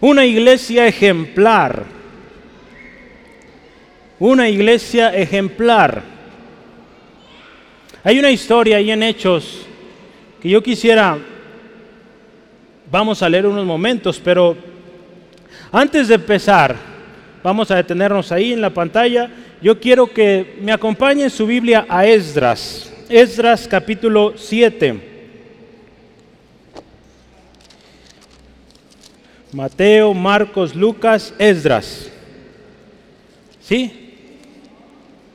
Una iglesia ejemplar. Una iglesia ejemplar. Hay una historia ahí en Hechos que yo quisiera, vamos a leer unos momentos, pero antes de empezar, vamos a detenernos ahí en la pantalla. Yo quiero que me acompañe su Biblia a Esdras, Esdras capítulo 7. Mateo, Marcos, Lucas, Esdras. ¿Sí?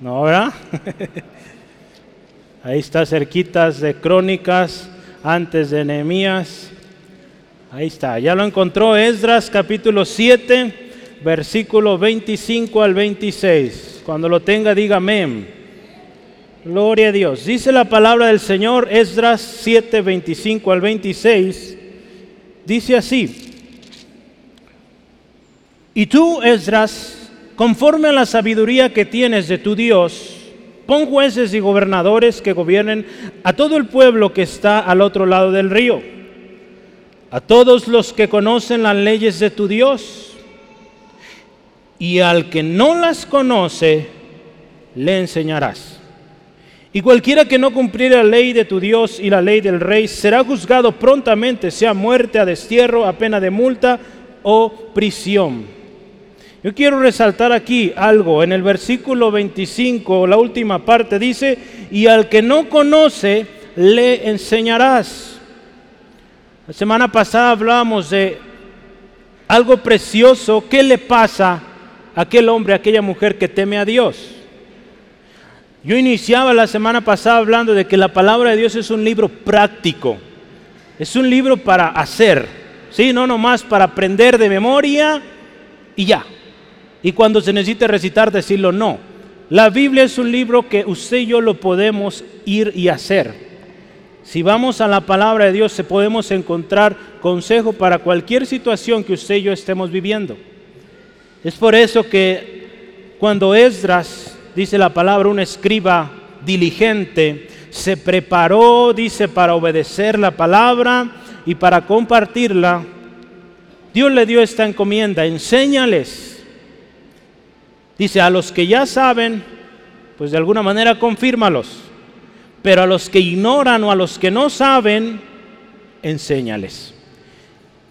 ¿No, verdad? Ahí está cerquitas de Crónicas, antes de Nehemías. Ahí está, ya lo encontró Esdras capítulo 7, versículo 25 al 26. Cuando lo tenga, diga amén. Gloria a Dios. Dice la palabra del Señor, Esdras 7, 25 al 26. Dice así. Y tú, Esdras, conforme a la sabiduría que tienes de tu Dios, pon jueces y gobernadores que gobiernen a todo el pueblo que está al otro lado del río, a todos los que conocen las leyes de tu Dios, y al que no las conoce, le enseñarás. Y cualquiera que no cumpliera la ley de tu Dios y la ley del rey será juzgado prontamente, sea muerte, a destierro, a pena de multa o prisión. Yo quiero resaltar aquí algo. En el versículo 25, la última parte dice, y al que no conoce, le enseñarás. La semana pasada hablábamos de algo precioso. ¿Qué le pasa a aquel hombre, a aquella mujer que teme a Dios? Yo iniciaba la semana pasada hablando de que la palabra de Dios es un libro práctico. Es un libro para hacer. Sí, no nomás para aprender de memoria y ya y cuando se necesite recitar decirlo no. La Biblia es un libro que usted y yo lo podemos ir y hacer. Si vamos a la palabra de Dios, podemos encontrar consejo para cualquier situación que usted y yo estemos viviendo. Es por eso que cuando Esdras, dice la palabra, un escriba diligente, se preparó, dice, para obedecer la palabra y para compartirla, Dios le dio esta encomienda, enséñales Dice, a los que ya saben, pues de alguna manera confírmalos. Pero a los que ignoran o a los que no saben, enséñales.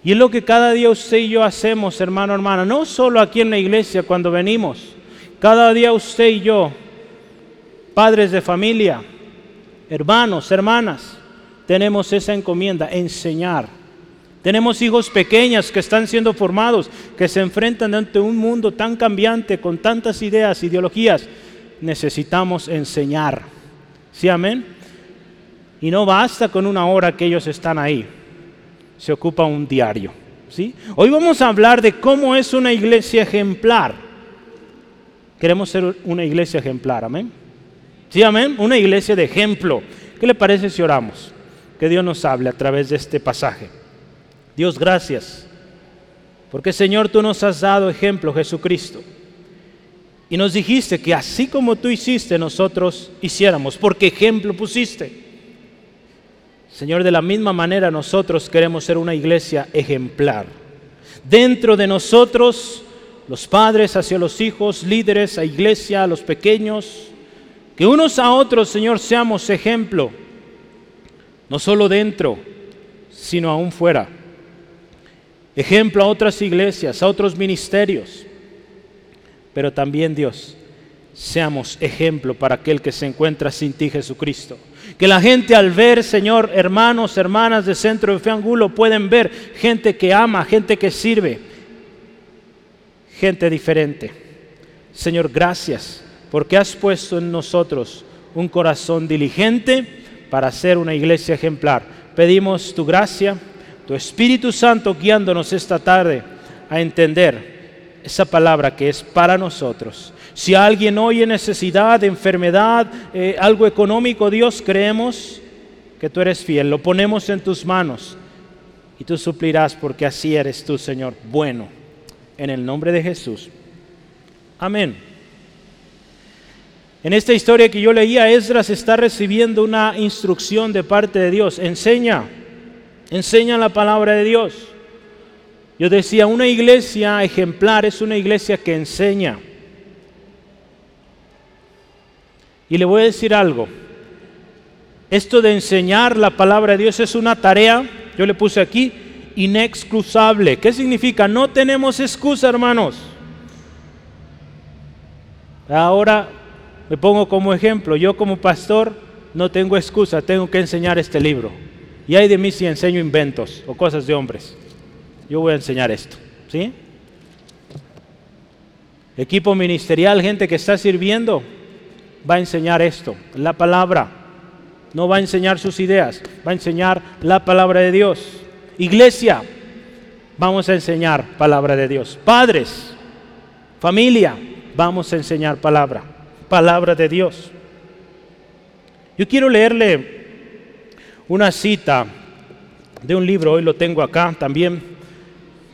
Y es lo que cada día usted y yo hacemos, hermano, hermana, no solo aquí en la iglesia cuando venimos. Cada día usted y yo, padres de familia, hermanos, hermanas, tenemos esa encomienda, enseñar. Tenemos hijos pequeños que están siendo formados, que se enfrentan ante un mundo tan cambiante, con tantas ideas, ideologías. Necesitamos enseñar. ¿Sí, amén? Y no basta con una hora que ellos están ahí. Se ocupa un diario. ¿sí? Hoy vamos a hablar de cómo es una iglesia ejemplar. Queremos ser una iglesia ejemplar, amén. ¿Sí, amén? Una iglesia de ejemplo. ¿Qué le parece si oramos? Que Dios nos hable a través de este pasaje. Dios, gracias. Porque Señor, tú nos has dado ejemplo, Jesucristo. Y nos dijiste que así como tú hiciste, nosotros hiciéramos, porque ejemplo pusiste. Señor, de la misma manera nosotros queremos ser una iglesia ejemplar. Dentro de nosotros, los padres hacia los hijos, líderes a iglesia, a los pequeños, que unos a otros, Señor, seamos ejemplo, no solo dentro, sino aún fuera ejemplo a otras iglesias, a otros ministerios. Pero también Dios, seamos ejemplo para aquel que se encuentra sin ti, Jesucristo. Que la gente al ver, Señor, hermanos, hermanas de Centro de Fe Angulo, pueden ver gente que ama, gente que sirve, gente diferente. Señor, gracias porque has puesto en nosotros un corazón diligente para ser una iglesia ejemplar. Pedimos tu gracia tu Espíritu Santo guiándonos esta tarde a entender esa palabra que es para nosotros. Si alguien oye necesidad, enfermedad, eh, algo económico, Dios, creemos que tú eres fiel. Lo ponemos en tus manos y tú suplirás porque así eres tú, Señor, bueno. En el nombre de Jesús. Amén. En esta historia que yo leía, Esdras está recibiendo una instrucción de parte de Dios. Enseña Enseña la palabra de Dios. Yo decía, una iglesia ejemplar es una iglesia que enseña. Y le voy a decir algo. Esto de enseñar la palabra de Dios es una tarea, yo le puse aquí, inexcusable. ¿Qué significa? No tenemos excusa, hermanos. Ahora me pongo como ejemplo. Yo como pastor no tengo excusa, tengo que enseñar este libro. Y hay de mí si enseño inventos o cosas de hombres yo voy a enseñar esto. ¿Sí? Equipo ministerial, gente que está sirviendo, va a enseñar esto, la palabra. No va a enseñar sus ideas, va a enseñar la palabra de Dios. Iglesia, vamos a enseñar palabra de Dios. Padres, familia, vamos a enseñar palabra, palabra de Dios. Yo quiero leerle una cita de un libro, hoy lo tengo acá también,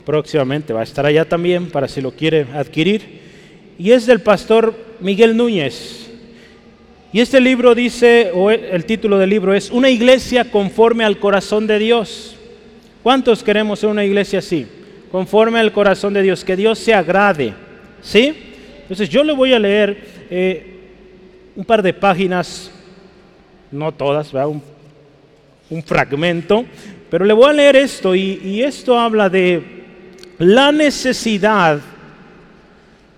próximamente va a estar allá también para si lo quiere adquirir. Y es del pastor Miguel Núñez. Y este libro dice, o el título del libro es Una iglesia conforme al corazón de Dios. ¿Cuántos queremos ser una iglesia así? Conforme al corazón de Dios, que Dios se agrade. ¿Sí? Entonces yo le voy a leer eh, un par de páginas, no todas, Un, un, fragmento, pero le voy a leer esto y esto habla de la necesidad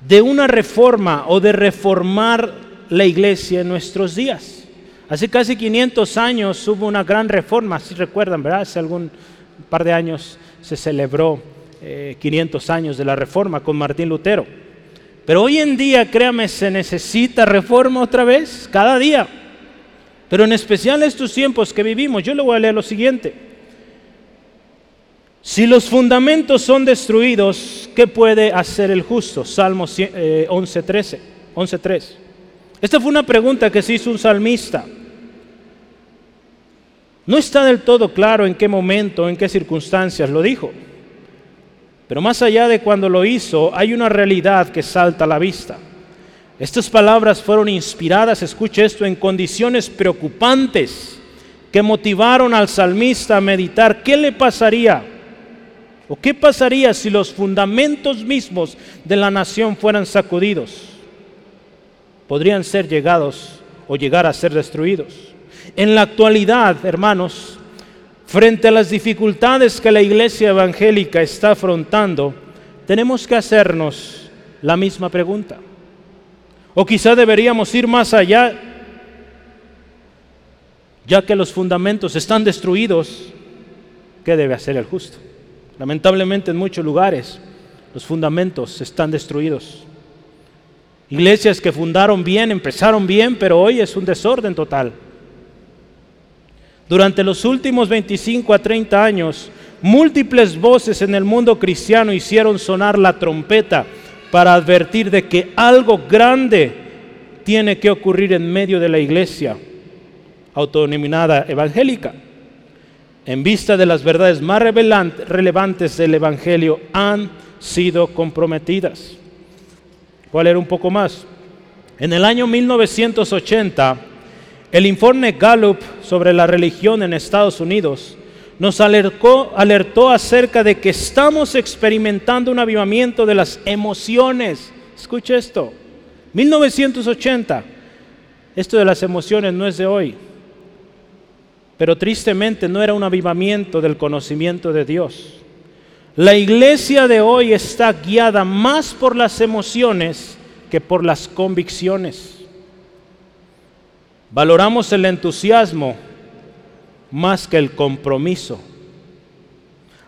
de una reforma o de reformar la iglesia en nuestros días. Hace casi 500 años hubo una gran reforma, si recuerdan, ¿verdad? Hace algún par de años se celebró 500 eh, años de la reforma con Martín Lutero. Pero hoy en día, créame, se necesita reforma otra vez, cada día. Pero en especial estos tiempos que vivimos, yo le voy a leer lo siguiente. Si los fundamentos son destruidos, ¿qué puede hacer el justo? Salmo 11.3. Eh, Esta fue una pregunta que se hizo un salmista. No está del todo claro en qué momento, en qué circunstancias lo dijo. Pero más allá de cuando lo hizo, hay una realidad que salta a la vista. Estas palabras fueron inspiradas, escuche esto, en condiciones preocupantes que motivaron al salmista a meditar qué le pasaría ¿O qué pasaría si los fundamentos mismos de la nación fueran sacudidos? Podrían ser llegados o llegar a ser destruidos. En la actualidad, hermanos, frente a las dificultades que la iglesia evangélica está afrontando, tenemos que hacernos la misma pregunta. O quizá deberíamos ir más allá, ya que los fundamentos están destruidos, ¿qué debe hacer el justo? Lamentablemente en muchos lugares los fundamentos están destruidos. Iglesias que fundaron bien, empezaron bien, pero hoy es un desorden total. Durante los últimos 25 a 30 años, múltiples voces en el mundo cristiano hicieron sonar la trompeta para advertir de que algo grande tiene que ocurrir en medio de la iglesia autodenominada evangélica en vista de las verdades más relevantes del Evangelio, han sido comprometidas. ¿Cuál era un poco más? En el año 1980, el informe Gallup sobre la religión en Estados Unidos nos alertó, acerca de que estamos experimentando un avivamiento de las emociones. Escuche esto. 1980. Esto de las emociones no es de hoy. Pero tristemente no era un avivamiento del conocimiento de Dios. La iglesia de hoy está guiada más por las emociones que por las convicciones. Valoramos el entusiasmo más que el compromiso.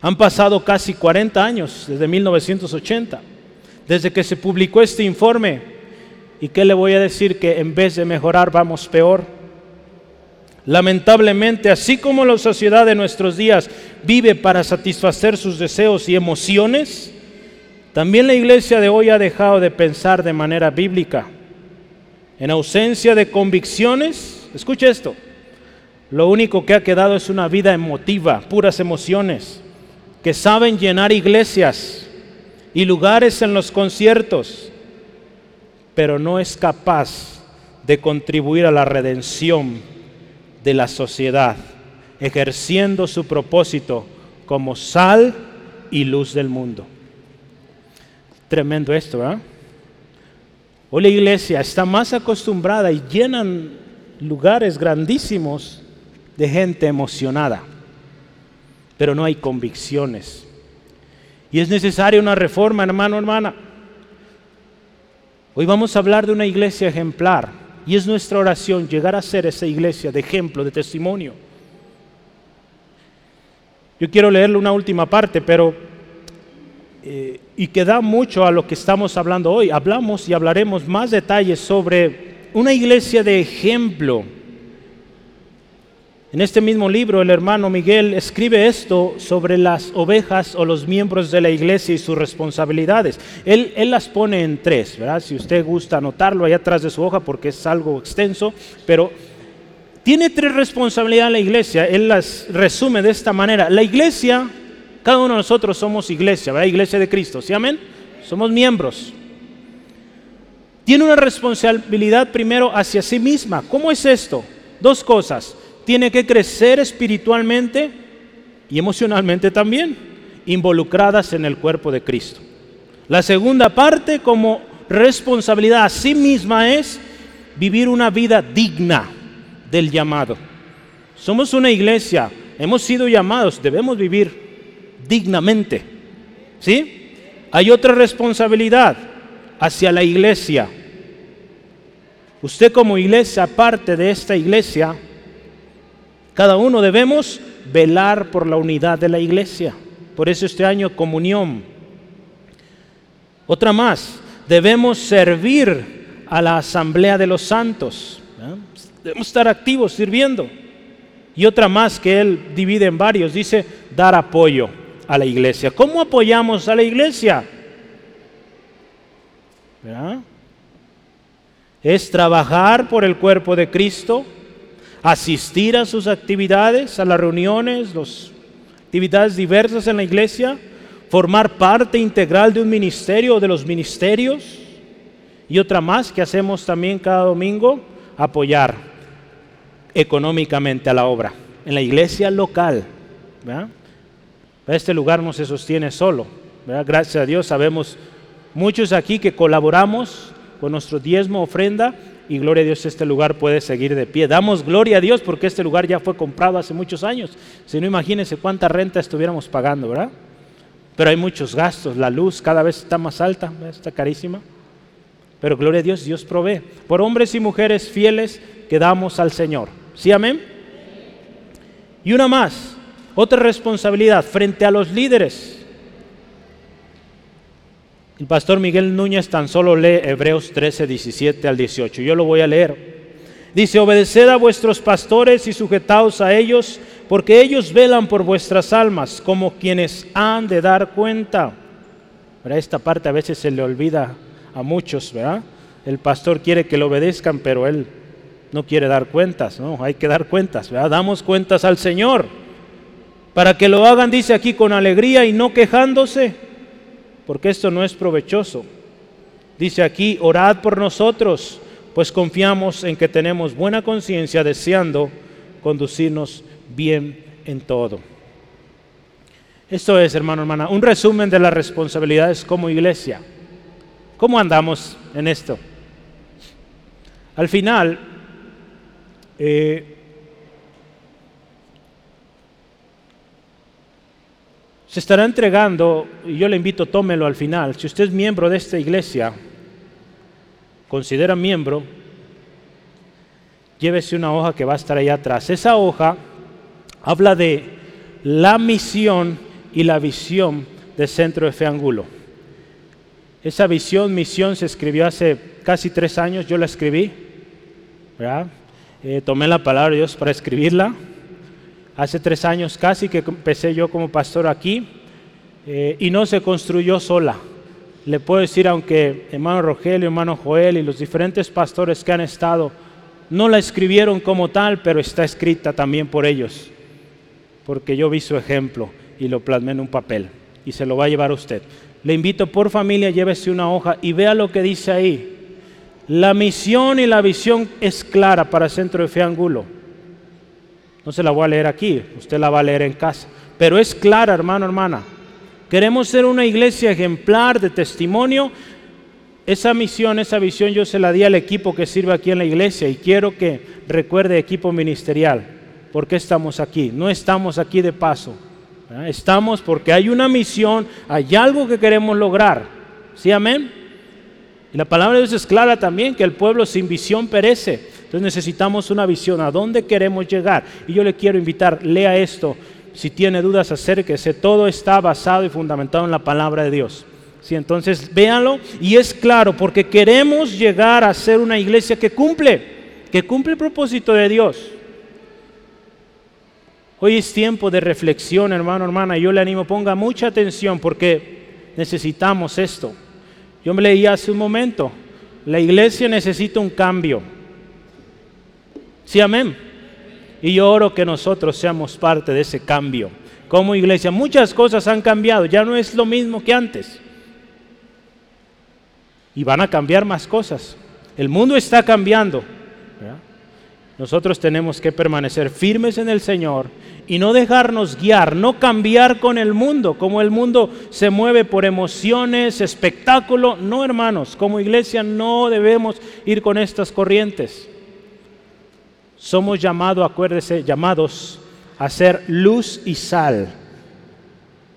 Han pasado casi 40 años desde 1980, desde que se publicó este informe. ¿Y qué le voy a decir? Que en vez de mejorar vamos peor. Lamentablemente, así como la sociedad de nuestros días vive para satisfacer sus deseos y emociones, también la iglesia de hoy ha dejado de pensar de manera bíblica. En ausencia de convicciones, escuche esto, lo único que ha quedado es una vida emotiva, puras emociones, que saben llenar iglesias y lugares en los conciertos, pero no es capaz de contribuir a la redención de la sociedad, ejerciendo su propósito como sal y luz del mundo. Tremendo esto, ¿verdad? Hoy la iglesia está más acostumbrada y llenan lugares grandísimos de gente emocionada, pero no hay convicciones. Y es necesaria una reforma, hermano, hermana. Hoy vamos a hablar de una iglesia ejemplar y es nuestra oración llegar a ser esa iglesia de ejemplo, de testimonio. Yo quiero leerle una última parte, pero eh, y que da mucho a lo que estamos hablando hoy. Hablamos y hablaremos más detalles sobre una iglesia de ejemplo. En este mismo libro el hermano Miguel escribe esto sobre las ovejas o los miembros de la iglesia y sus responsabilidades. Él, las pone en tres, ¿verdad? Si usted gusta anotarlo ahí atrás de su hoja porque es algo extenso, pero tiene tres responsabilidades la iglesia. Él las resume de esta manera. La iglesia cada uno de nosotros somos iglesia, ¿verdad? Iglesia de Cristo, ¿sí amén? Somos miembros. Tiene una responsabilidad primero hacia sí misma. ¿Cómo es esto? Dos cosas. Tiene que crecer espiritualmente y emocionalmente también, involucradas en el cuerpo de Cristo. La segunda parte como responsabilidad a sí misma es vivir una vida digna del llamado. Somos una iglesia, hemos sido llamados, debemos vivir dignamente. ¿Sí? Hay otra responsabilidad hacia la iglesia. Usted como iglesia, parte de esta iglesia, cada uno debemos velar por la unidad de la iglesia. Por eso este año comunión. Otra más, debemos servir a la asamblea de los santos. Debemos estar activos sirviendo. Y otra más que él divide en varios, dice dar apoyo a la iglesia. ¿Cómo apoyamos a la iglesia? Es trabajar por el cuerpo de Cristo, asistir a sus actividades, a las reuniones, las actividades diversas en la iglesia, formar parte integral de un ministerio o de los ministerios. Y otra más que hacemos también cada domingo, apoyar económicamente a la obra en la iglesia local. Este lugar no se sostiene solo. Gracias a Dios sabemos muchos aquí que colaboramos con nuestro diezmo, ofrenda, y gloria a Dios este lugar puede seguir de pie. Damos gloria a Dios porque este lugar ya fue comprado hace muchos años. Si no, imagínense cuánta renta estuviéramos pagando, ¿verdad? Pero hay muchos gastos, la luz cada vez está más alta, está carísima. Pero gloria a Dios, Dios provee. Por hombres y mujeres fieles que damos al Señor. ¿Sí, amén? Y una más, otra responsabilidad frente a los líderes. El pastor Miguel Núñez tan solo lee Hebreos 13, 17 al 18. Yo lo voy a leer. Dice, obedeced a vuestros pastores y sujetaos a ellos, porque ellos velan por vuestras almas, como quienes han de dar cuenta. esta parte a veces se le olvida a muchos, ¿verdad? El pastor quiere que le obedezcan, pero él no quiere dar cuentas, ¿no? Hay que dar cuentas, ¿verdad? Damos cuentas al Señor para que lo hagan, dice aquí, con alegría y no quejándose, porque esto no es provechoso. Dice aquí, orad por nosotros, pues confiamos en que tenemos buena conciencia deseando conducirnos bien en todo. Esto es, hermano, hermana, un resumen de las responsabilidades como iglesia. ¿Cómo andamos en esto? Al final, eh, se estará entregando, y yo le invito, tómelo al final, si usted es miembro de esta iglesia, considera miembro, llévese una hoja que va a estar ahí atrás. Esa hoja habla de la misión y la visión del Centro de Fe Angulo. Esa visión, misión se escribió hace casi tres años, yo la escribí, eh, tomé la palabra de Dios para escribirla hace tres años casi que empecé yo como pastor aquí eh, y no se construyó sola. Le puedo decir, aunque hermano Rogelio, hermano Joel y los diferentes pastores que han estado no la escribieron como tal, pero está escrita también por ellos, porque yo vi su ejemplo y lo plasmé en un papel y se lo va a llevar usted. Le invito por familia, llévese una hoja y vea lo que dice ahí. La misión y la visión es clara para Centro de Fe Angulo no se la voy a leer aquí, usted la va a leer en casa. Pero es clara, hermano, hermana. Queremos ser una iglesia ejemplar de testimonio. Esa misión, esa visión yo se la di al equipo que sirve aquí en la iglesia y quiero que recuerde equipo ministerial. ¿Por qué estamos aquí? No estamos aquí de paso. Estamos porque hay una misión, hay algo que queremos lograr. ¿Sí, amén? Y la palabra de Dios es clara también, que el pueblo sin visión perece. Entonces necesitamos una visión, a dónde queremos llegar. Y yo le quiero invitar, lea esto si tiene dudas, acérquese. Todo está basado y fundamentado en la palabra de Dios. Sí, entonces véanlo y es claro, porque queremos llegar a ser una iglesia que cumple, que cumple el propósito de Dios. Hoy es tiempo de reflexión, hermano, hermana. Yo le animo, ponga mucha atención porque necesitamos esto. Yo me leí hace un momento, la iglesia necesita un cambio. Sí, amén. Y yo oro que nosotros seamos parte de ese cambio. Como iglesia, muchas cosas han cambiado, ya no es lo mismo que antes. Y van a cambiar más cosas. El mundo está cambiando. Nosotros tenemos que permanecer firmes en el Señor y no dejarnos guiar, no cambiar con el mundo, como el mundo se mueve por emociones, espectáculo. No, hermanos, como iglesia no debemos ir con estas corrientes. Somos llamados, acuérdese, llamados a ser luz y sal.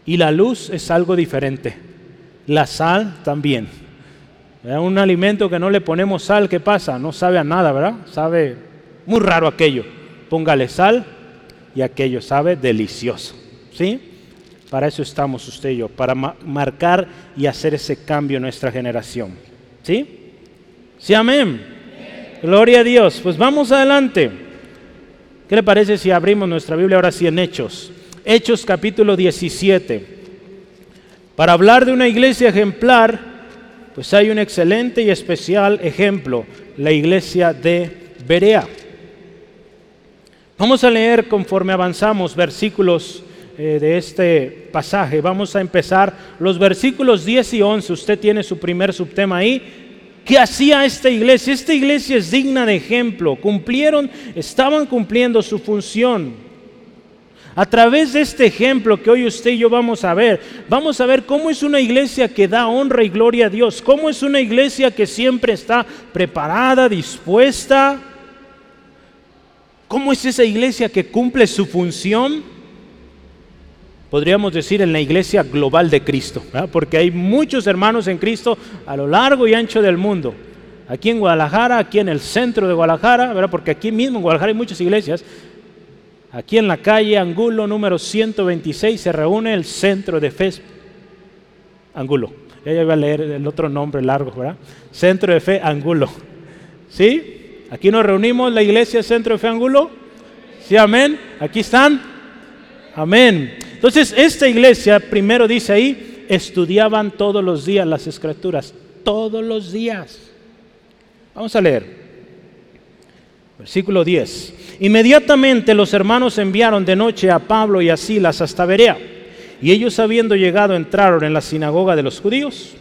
Y la luz es algo diferente. La sal también. Un alimento que no le ponemos sal, ¿qué pasa? No sabe a nada, ¿verdad? Sabe muy raro aquello. Póngale sal y aquello sabe delicioso. ¿Sí? Para eso estamos usted y yo, para marcar y hacer ese cambio en nuestra generación. ¿Sí? Sí, amén. Gloria a Dios. Pues vamos adelante. ¿Qué le parece si abrimos nuestra Biblia ahora sí en Hechos? Hechos capítulo 17. Para hablar de una iglesia ejemplar, pues hay un excelente y especial ejemplo, la iglesia de Berea. Vamos a leer conforme avanzamos versículos eh, de este pasaje. Vamos a empezar los versículos 10 y 11. Usted tiene su primer subtema ahí. ¿Qué hacía esta iglesia? Esta iglesia es digna de ejemplo. Cumplieron, estaban cumpliendo su función. A través de este ejemplo que hoy usted y yo vamos a ver, vamos a ver cómo es una iglesia que da honra y gloria a Dios, cómo es una iglesia que siempre está preparada, dispuesta, cómo es esa iglesia que cumple su función podríamos decir, en la iglesia global de Cristo, porque hay muchos hermanos en Cristo a lo largo y ancho del mundo. Aquí en Guadalajara, aquí en el centro de Guadalajara, ¿verdad? porque aquí mismo en Guadalajara hay muchas iglesias. Aquí en la calle Angulo número 126 se reúne el centro de fe Angulo. Ya iba a leer el otro nombre largo, ¿verdad? Centro de Fe Angulo. ¿Sí? Aquí nos reunimos la iglesia Centro de Fe Angulo. ¿Sí, amén? Aquí están. Amén. Entonces, esta iglesia, primero dice ahí, estudiaban todos los días las escrituras, todos los días. Vamos a leer. Versículo 10. Inmediatamente los hermanos enviaron de noche a Pablo y a Silas hasta Berea. Y ellos habiendo llegado entraron en la sinagoga de los judíos.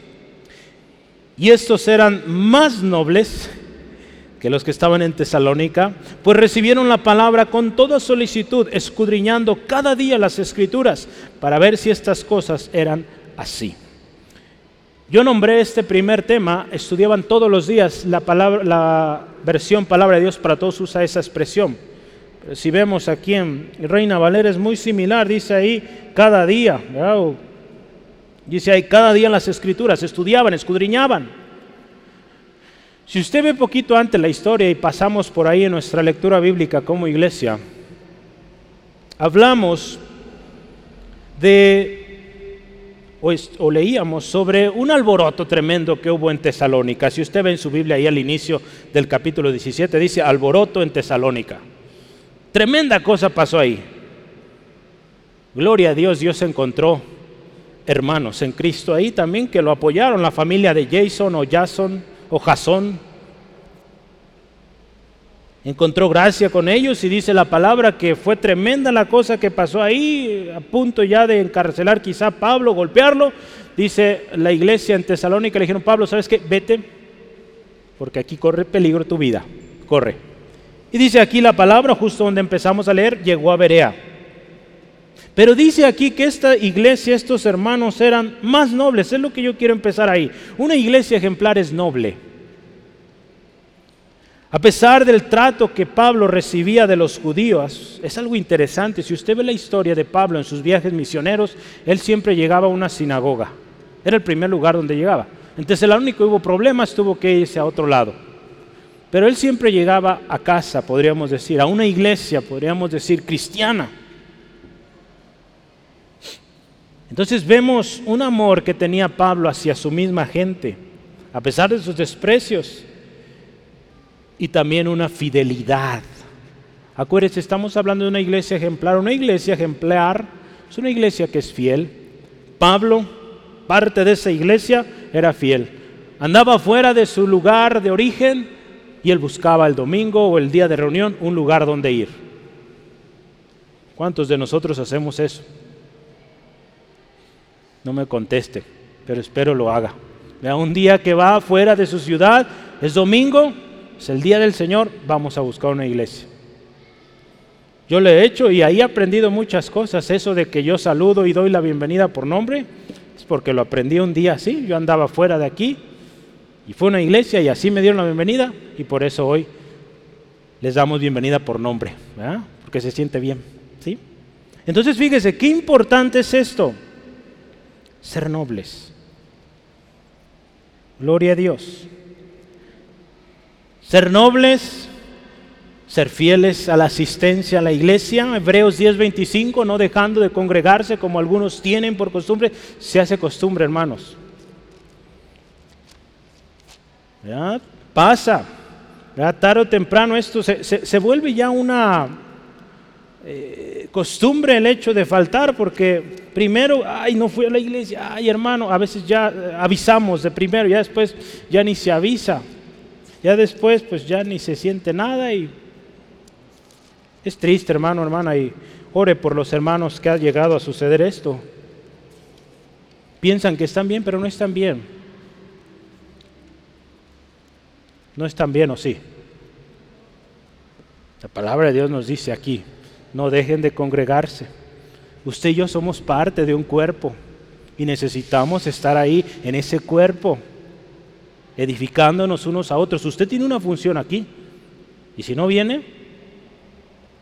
Y estos eran más nobles que los que estaban en Tesalónica, pues recibieron la palabra con toda solicitud, escudriñando cada día las escrituras para ver si estas cosas eran así. Yo nombré este primer tema, estudiaban todos los días la, palabra, la versión Palabra de Dios, para todos usa esa expresión. Si vemos aquí en Reina Valera es muy similar, dice ahí cada día, dice ahí cada día las escrituras, estudiaban, escudriñaban. Si usted ve poquito antes la historia y pasamos por ahí en nuestra lectura bíblica como iglesia, hablamos de, o, leíamos sobre un alboroto tremendo que hubo en Tesalónica. Si usted ve en su Biblia ahí al inicio del capítulo 17, dice alboroto en Tesalónica. Tremenda cosa pasó ahí. Gloria a Dios, Dios encontró hermanos en Cristo ahí también que lo apoyaron, la familia de Jason o Jason o Jasón. Encontró gracia con ellos y dice la palabra que fue tremenda la cosa que pasó ahí, a punto ya de encarcelar quizá a Pablo, golpearlo. Dice la iglesia en Tesalónica, le dijeron, Pablo, ¿sabes qué? Vete, porque aquí corre peligro tu vida, corre. Y dice aquí la palabra, justo donde empezamos a leer, llegó a Berea. Pero dice aquí que esta iglesia, estos hermanos eran más nobles. Es lo que yo quiero empezar ahí. Una iglesia ejemplar es noble. A pesar del trato que Pablo recibía de los judíos, es algo interesante. Si usted ve la historia de Pablo en sus viajes misioneros, él siempre llegaba a una sinagoga. Era el primer lugar donde llegaba. Entonces el único que hubo problemas tuvo que irse a otro lado. Pero él siempre llegaba a casa, podríamos decir, a una iglesia, podríamos decir, cristiana. Entonces vemos un amor que tenía Pablo hacia su misma gente, a pesar de sus desprecios y también una fidelidad. Acuérdense, estamos hablando de una iglesia ejemplar. Una iglesia ejemplar es una iglesia que es fiel. Pablo, parte de esa iglesia, era fiel. Andaba fuera de su lugar de origen y él buscaba el domingo o el día de reunión un lugar donde ir. ¿Cuántos de nosotros hacemos eso? No me conteste, pero espero lo haga. Vea, un día que va fuera de su ciudad, es domingo, es el día del Señor, vamos a buscar una iglesia. Yo lo he hecho y ahí he aprendido muchas cosas. Eso de que yo saludo y doy la bienvenida por nombre, es porque lo aprendí un día así. Yo andaba fuera de aquí y fue a una iglesia y así me dieron la bienvenida y por eso hoy les damos bienvenida por nombre, porque se siente bien. ¿sí? Entonces fíjese, qué importante es esto, ser nobles. Gloria a Dios. Ser nobles, ser fieles a la asistencia a la iglesia. Hebreos 10:25, no dejando de congregarse como algunos tienen por costumbre, se hace costumbre, hermanos. ¿Ya? Pasa, ¿ya? tarde o temprano esto se, vuelve ya una eh, costumbre el hecho de faltar, porque primero, ay, no fui a la iglesia, ay, hermano, a veces ya eh, avisamos de primero, ya después ya ni se avisa. Ya después, pues ya ni se siente nada y es triste, hermano, hermana, y ore por los hermanos que ha llegado a suceder esto. Piensan que están bien, pero no están bien. No están bien, ¿o sí? La palabra de Dios nos dice aquí, no dejen de congregarse. Usted y yo somos parte de un cuerpo y necesitamos estar ahí en ese cuerpo edificándonos unos a otros. Usted tiene una función aquí. Y si no viene,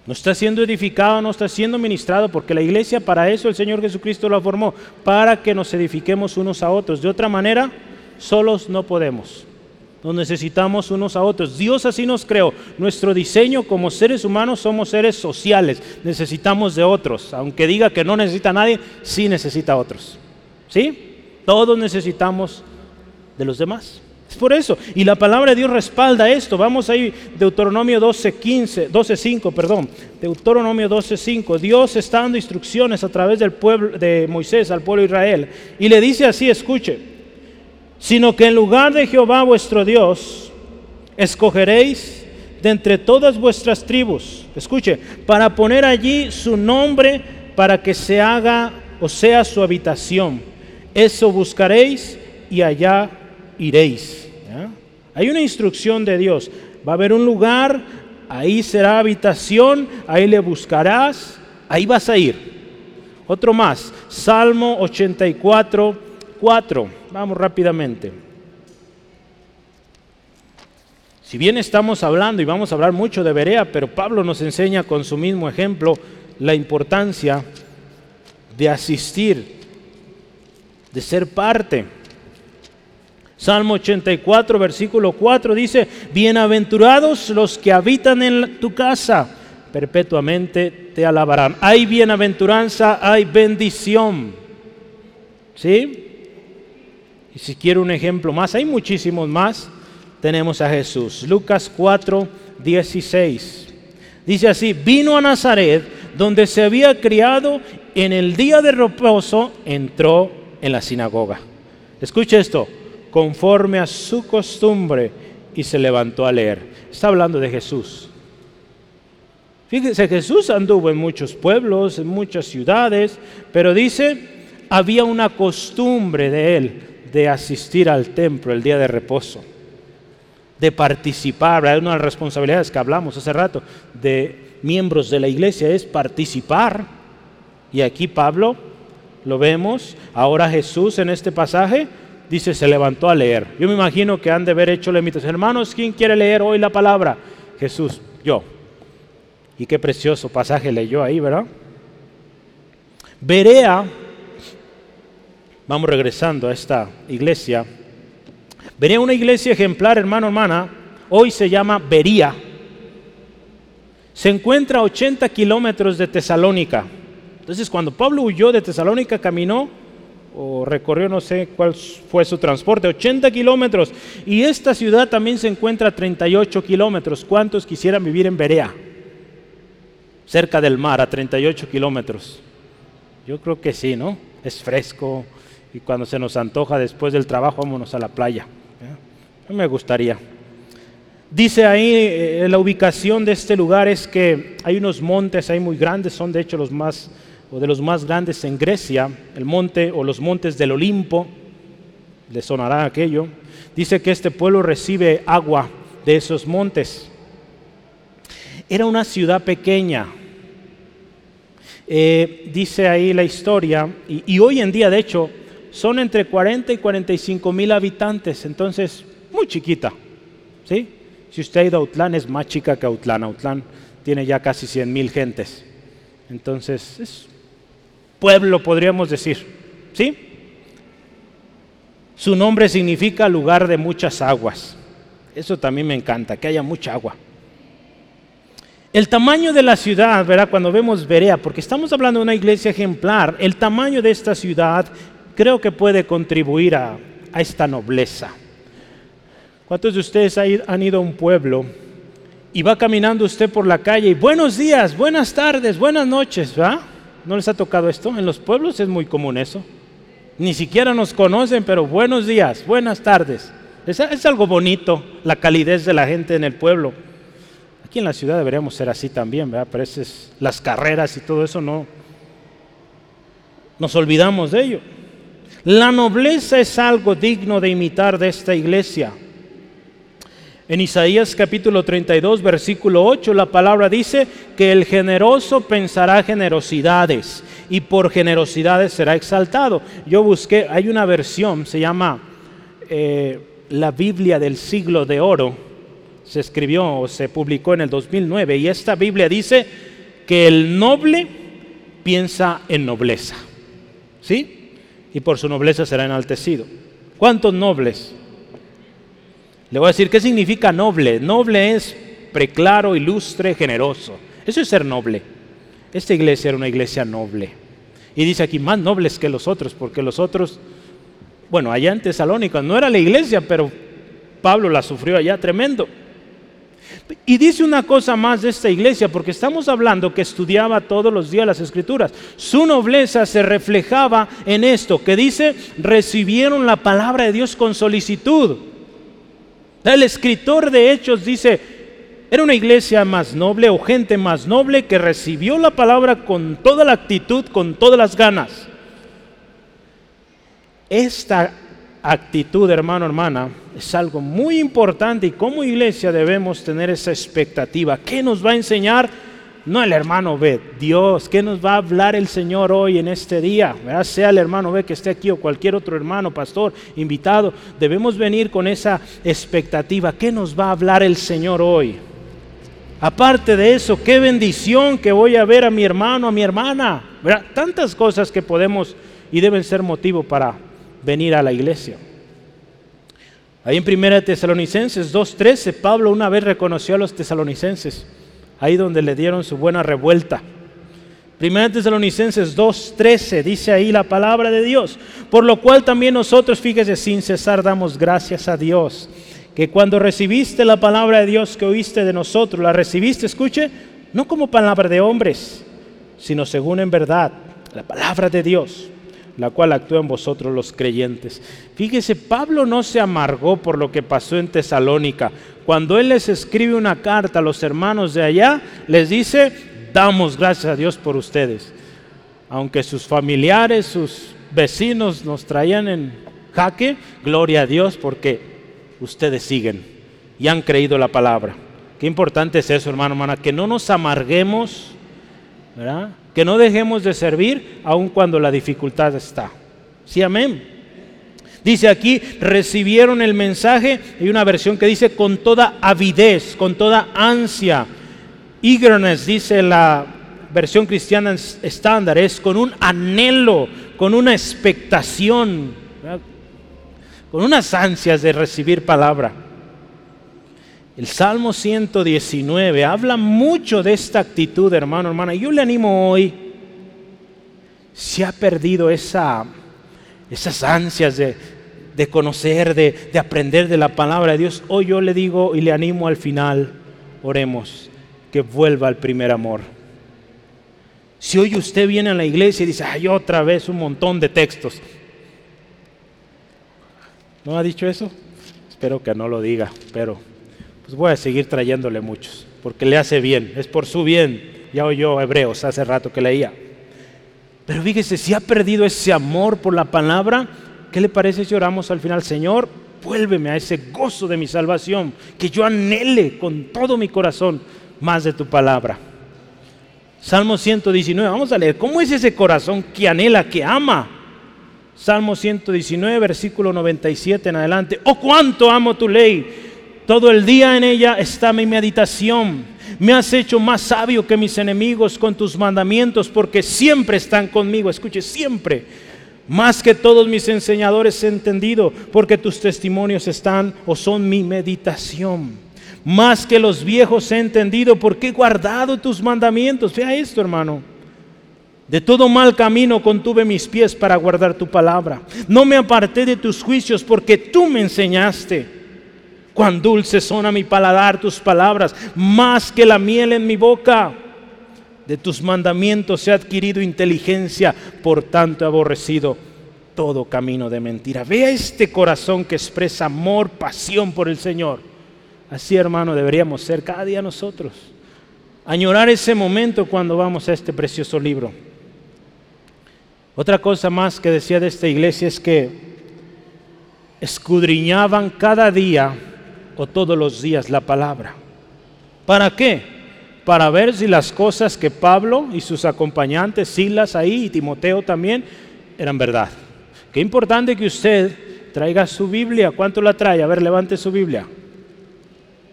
no está siendo edificado, no está siendo ministrado, porque la iglesia para eso el Señor Jesucristo la formó, para que nos edifiquemos unos a otros. De otra manera, solos no podemos. Nos necesitamos unos a otros. Dios así nos creó. Nuestro diseño como seres humanos somos seres sociales. Necesitamos de otros. Aunque diga que no necesita a nadie, sí necesita a otros. ¿Sí? Todos necesitamos de los demás. Es por eso. Y la palabra de Dios respalda esto. Vamos ahí, Deuteronomio 12.15, 12.5, perdón. Deuteronomio 12.5. Dios está dando instrucciones a través del pueblo de Moisés al pueblo de Israel. Y le dice así, escuche. Sino que en lugar de Jehová vuestro Dios, escogeréis de entre todas vuestras tribus, escuche, para poner allí su nombre para que se haga o sea su habitación. Eso buscaréis y allá iréis. Hay una instrucción de Dios. Va a haber un lugar, ahí será habitación, ahí le buscarás, ahí vas a ir. Otro más, Salmo 84, 4. Vamos rápidamente. Si bien estamos hablando y vamos a hablar mucho de Berea, pero Pablo nos enseña con su mismo ejemplo la importancia de asistir, de ser parte Salmo 84, versículo 4 dice, bienaventurados los que habitan en tu casa, perpetuamente te alabarán. Hay bienaventuranza, hay bendición. ¿Sí? Y si quiero un ejemplo más, hay muchísimos más. Tenemos a Jesús. Lucas 4, 16. Dice así, vino a Nazaret, donde se había criado, en el día de reposo entró en la sinagoga. Escuche esto, conforme a su costumbre y se levantó a leer. Está hablando de Jesús. Fíjense, Jesús anduvo en muchos pueblos, en muchas ciudades, pero dice, había una costumbre de él de asistir al templo el día de reposo, de participar. Hay una de las responsabilidades que hablamos hace rato de miembros de la iglesia es participar Y aquí Pablo, lo vemos, ahora Jesús en este pasaje, dice, se levantó a leer. Yo me imagino que han de haber hecho la hermanos, ¿quién quiere leer hoy la palabra? Jesús, yo. Y qué precioso pasaje leyó ahí, ¿verdad? Berea, vamos regresando a esta iglesia, Berea una iglesia ejemplar, hermano, hermana, hoy se llama Bería. Se encuentra a 80 kilómetros de Tesalónica. Entonces, cuando Pablo huyó de Tesalónica, caminó o recorrió, no sé cuál fue su transporte, 80 kilómetros. Y esta ciudad también se encuentra a 38 kilómetros. ¿Cuántos quisieran vivir en Berea? Cerca del mar, a 38 kilómetros. Yo creo que sí, ¿no? Es fresco y cuando se nos antoja después del trabajo, vámonos a la playa. Me gustaría. Dice ahí eh, la ubicación de este lugar es que hay unos montes ahí muy grandes, son de hecho los más o de los más grandes en Grecia, el monte o los montes del Olimpo, le sonará aquello. Dice que este pueblo recibe agua de esos montes. Era una ciudad pequeña. Eh, dice ahí la historia, y, y, hoy en día de hecho son entre 40 y 45 mil habitantes, entonces muy chiquita. ¿sí? Si usted ha ido a Autlán es más chica que Autlán. Autlán tiene ya casi 100 mil gentes. Entonces es pueblo, podríamos decir. ¿Sí? Su nombre significa lugar de muchas aguas. Eso también me encanta, que haya mucha agua. El tamaño de la ciudad, ¿verdad? Cuando vemos Berea, porque estamos hablando de una iglesia ejemplar, el tamaño de esta ciudad creo que puede contribuir a, esta nobleza. ¿Cuántos de ustedes han ido a un pueblo y va caminando usted por la calle y buenos días, buenas tardes, buenas noches, ¿verdad? ¿No les ha tocado esto? En los pueblos es muy común eso. Ni siquiera nos conocen, pero buenos días, buenas tardes. Es, algo bonito, la calidez de la gente en el pueblo. Aquí en la ciudad deberíamos ser así también, ¿verdad? Pero es, las carreras y todo eso no. Nos olvidamos de ello. La nobleza es algo digno de imitar de esta iglesia. En Isaías capítulo 32, versículo 8, la palabra dice que el generoso pensará generosidades y por generosidades será exaltado. Yo busqué, hay una versión, se llama eh, la Biblia del siglo de oro, se escribió o se publicó en el 2009 y esta Biblia dice que el noble piensa en nobleza, ¿sí? Y por su nobleza será enaltecido. ¿Cuántos nobles? Le voy a decir qué significa noble. Noble es preclaro, ilustre, generoso. Eso es ser noble. Esta iglesia era una iglesia noble. Y dice aquí, más nobles que los otros, porque los otros, bueno, allá en Tesalónica no era la iglesia, pero Pablo la sufrió allá tremendo. Y dice una cosa más de esta iglesia, porque estamos hablando que estudiaba todos los días las escrituras. Su nobleza se reflejaba en esto, que dice, recibieron la palabra de Dios con solicitud. El escritor de Hechos dice, era una iglesia más noble o gente más noble que recibió la palabra con toda la actitud, con todas las ganas. Esta actitud, hermano, hermana, es algo muy importante y como iglesia debemos tener esa expectativa. ¿Qué nos va a enseñar? No el hermano B, Dios, ¿qué nos va a hablar el Señor hoy en este día? Sea el hermano B que esté aquí o cualquier otro hermano, pastor, invitado, debemos venir con esa expectativa. ¿Qué nos va a hablar el Señor hoy? Aparte de eso, qué bendición que voy a ver a mi hermano, a mi hermana. Tantas cosas que podemos y deben ser motivo para venir a la iglesia. Ahí en 1 Tesalonicenses 2.13, Pablo una vez reconoció a los tesalonicenses ahí donde le dieron su buena revuelta. Primera Tesalonicenses 2:13 dice ahí la palabra de Dios, por lo cual también nosotros, fíjese, sin cesar damos gracias a Dios, que cuando recibiste la palabra de Dios que oíste de nosotros, la recibiste, escuche, no como palabra de hombres, sino según en verdad la palabra de Dios, la cual actúa en vosotros los creyentes. Fíjese, Pablo no se amargó por lo que pasó en Tesalónica. Cuando él les escribe una carta a los hermanos de allá, les dice, damos gracias a Dios por ustedes. Aunque sus familiares, sus vecinos nos traían en jaque, gloria a Dios porque ustedes siguen y han creído la palabra. Qué importante es eso, hermano, hermana, que no nos amarguemos ¿verdad? Que no dejemos de servir aun cuando la dificultad está. Sí, amén. Dice aquí, recibieron el mensaje y una versión que dice con toda avidez, con toda ansia. Eagerness, dice la versión cristiana estándar, es con un anhelo, con una expectación, con unas ansias de recibir palabra. El Salmo 119 habla mucho de esta actitud, hermano, hermana. Yo le animo hoy, si ha perdido esa, esas ansias de, conocer, de, de aprender de la palabra de Dios, hoy yo le digo y le animo al final, oremos, que vuelva al primer amor. Si hoy usted viene a la iglesia y dice, ay, otra vez un montón de textos. ¿No ha dicho eso? Espero que no lo diga, pero pues voy a seguir trayéndole muchos, porque le hace bien, es por su bien. Ya oyó Hebreos hace rato que leía. Pero fíjese, si ha perdido ese amor por la palabra, ¿qué le parece si oramos al final, Señor? Vuélveme a ese gozo de mi salvación, que yo anhele con todo mi corazón más de tu palabra. Salmo 119, vamos a leer, ¿cómo es ese corazón que anhela, que ama? Salmo 119, versículo 97 en adelante. Oh, cuánto amo tu ley todo el día en ella está mi meditación. Me has hecho más sabio que mis enemigos con tus mandamientos porque siempre están conmigo. Escuche, siempre. Más que todos mis enseñadores he entendido porque tus testimonios están o son mi meditación. Más que los viejos he entendido porque he guardado tus mandamientos. Vea esto, hermano. De todo mal camino contuve mis pies para guardar tu palabra. No me aparté de tus juicios porque tú me enseñaste. Cuán dulces son a mi paladar tus palabras, más que la miel en mi boca. De tus mandamientos he adquirido inteligencia, por tanto he aborrecido todo camino de mentira. Vea este corazón que expresa amor, pasión por el Señor. Así, hermano, deberíamos ser cada día nosotros. Añorar ese momento cuando vamos a este precioso libro. Otra cosa más que decía de esta iglesia es que escudriñaban cada día o todos los días la palabra. ¿Para qué? Para ver si las cosas que Pablo y sus acompañantes, Silas ahí y Timoteo también, eran verdad. Qué importante que usted traiga su Biblia. ¿Cuánto la trae? A ver, levante su Biblia.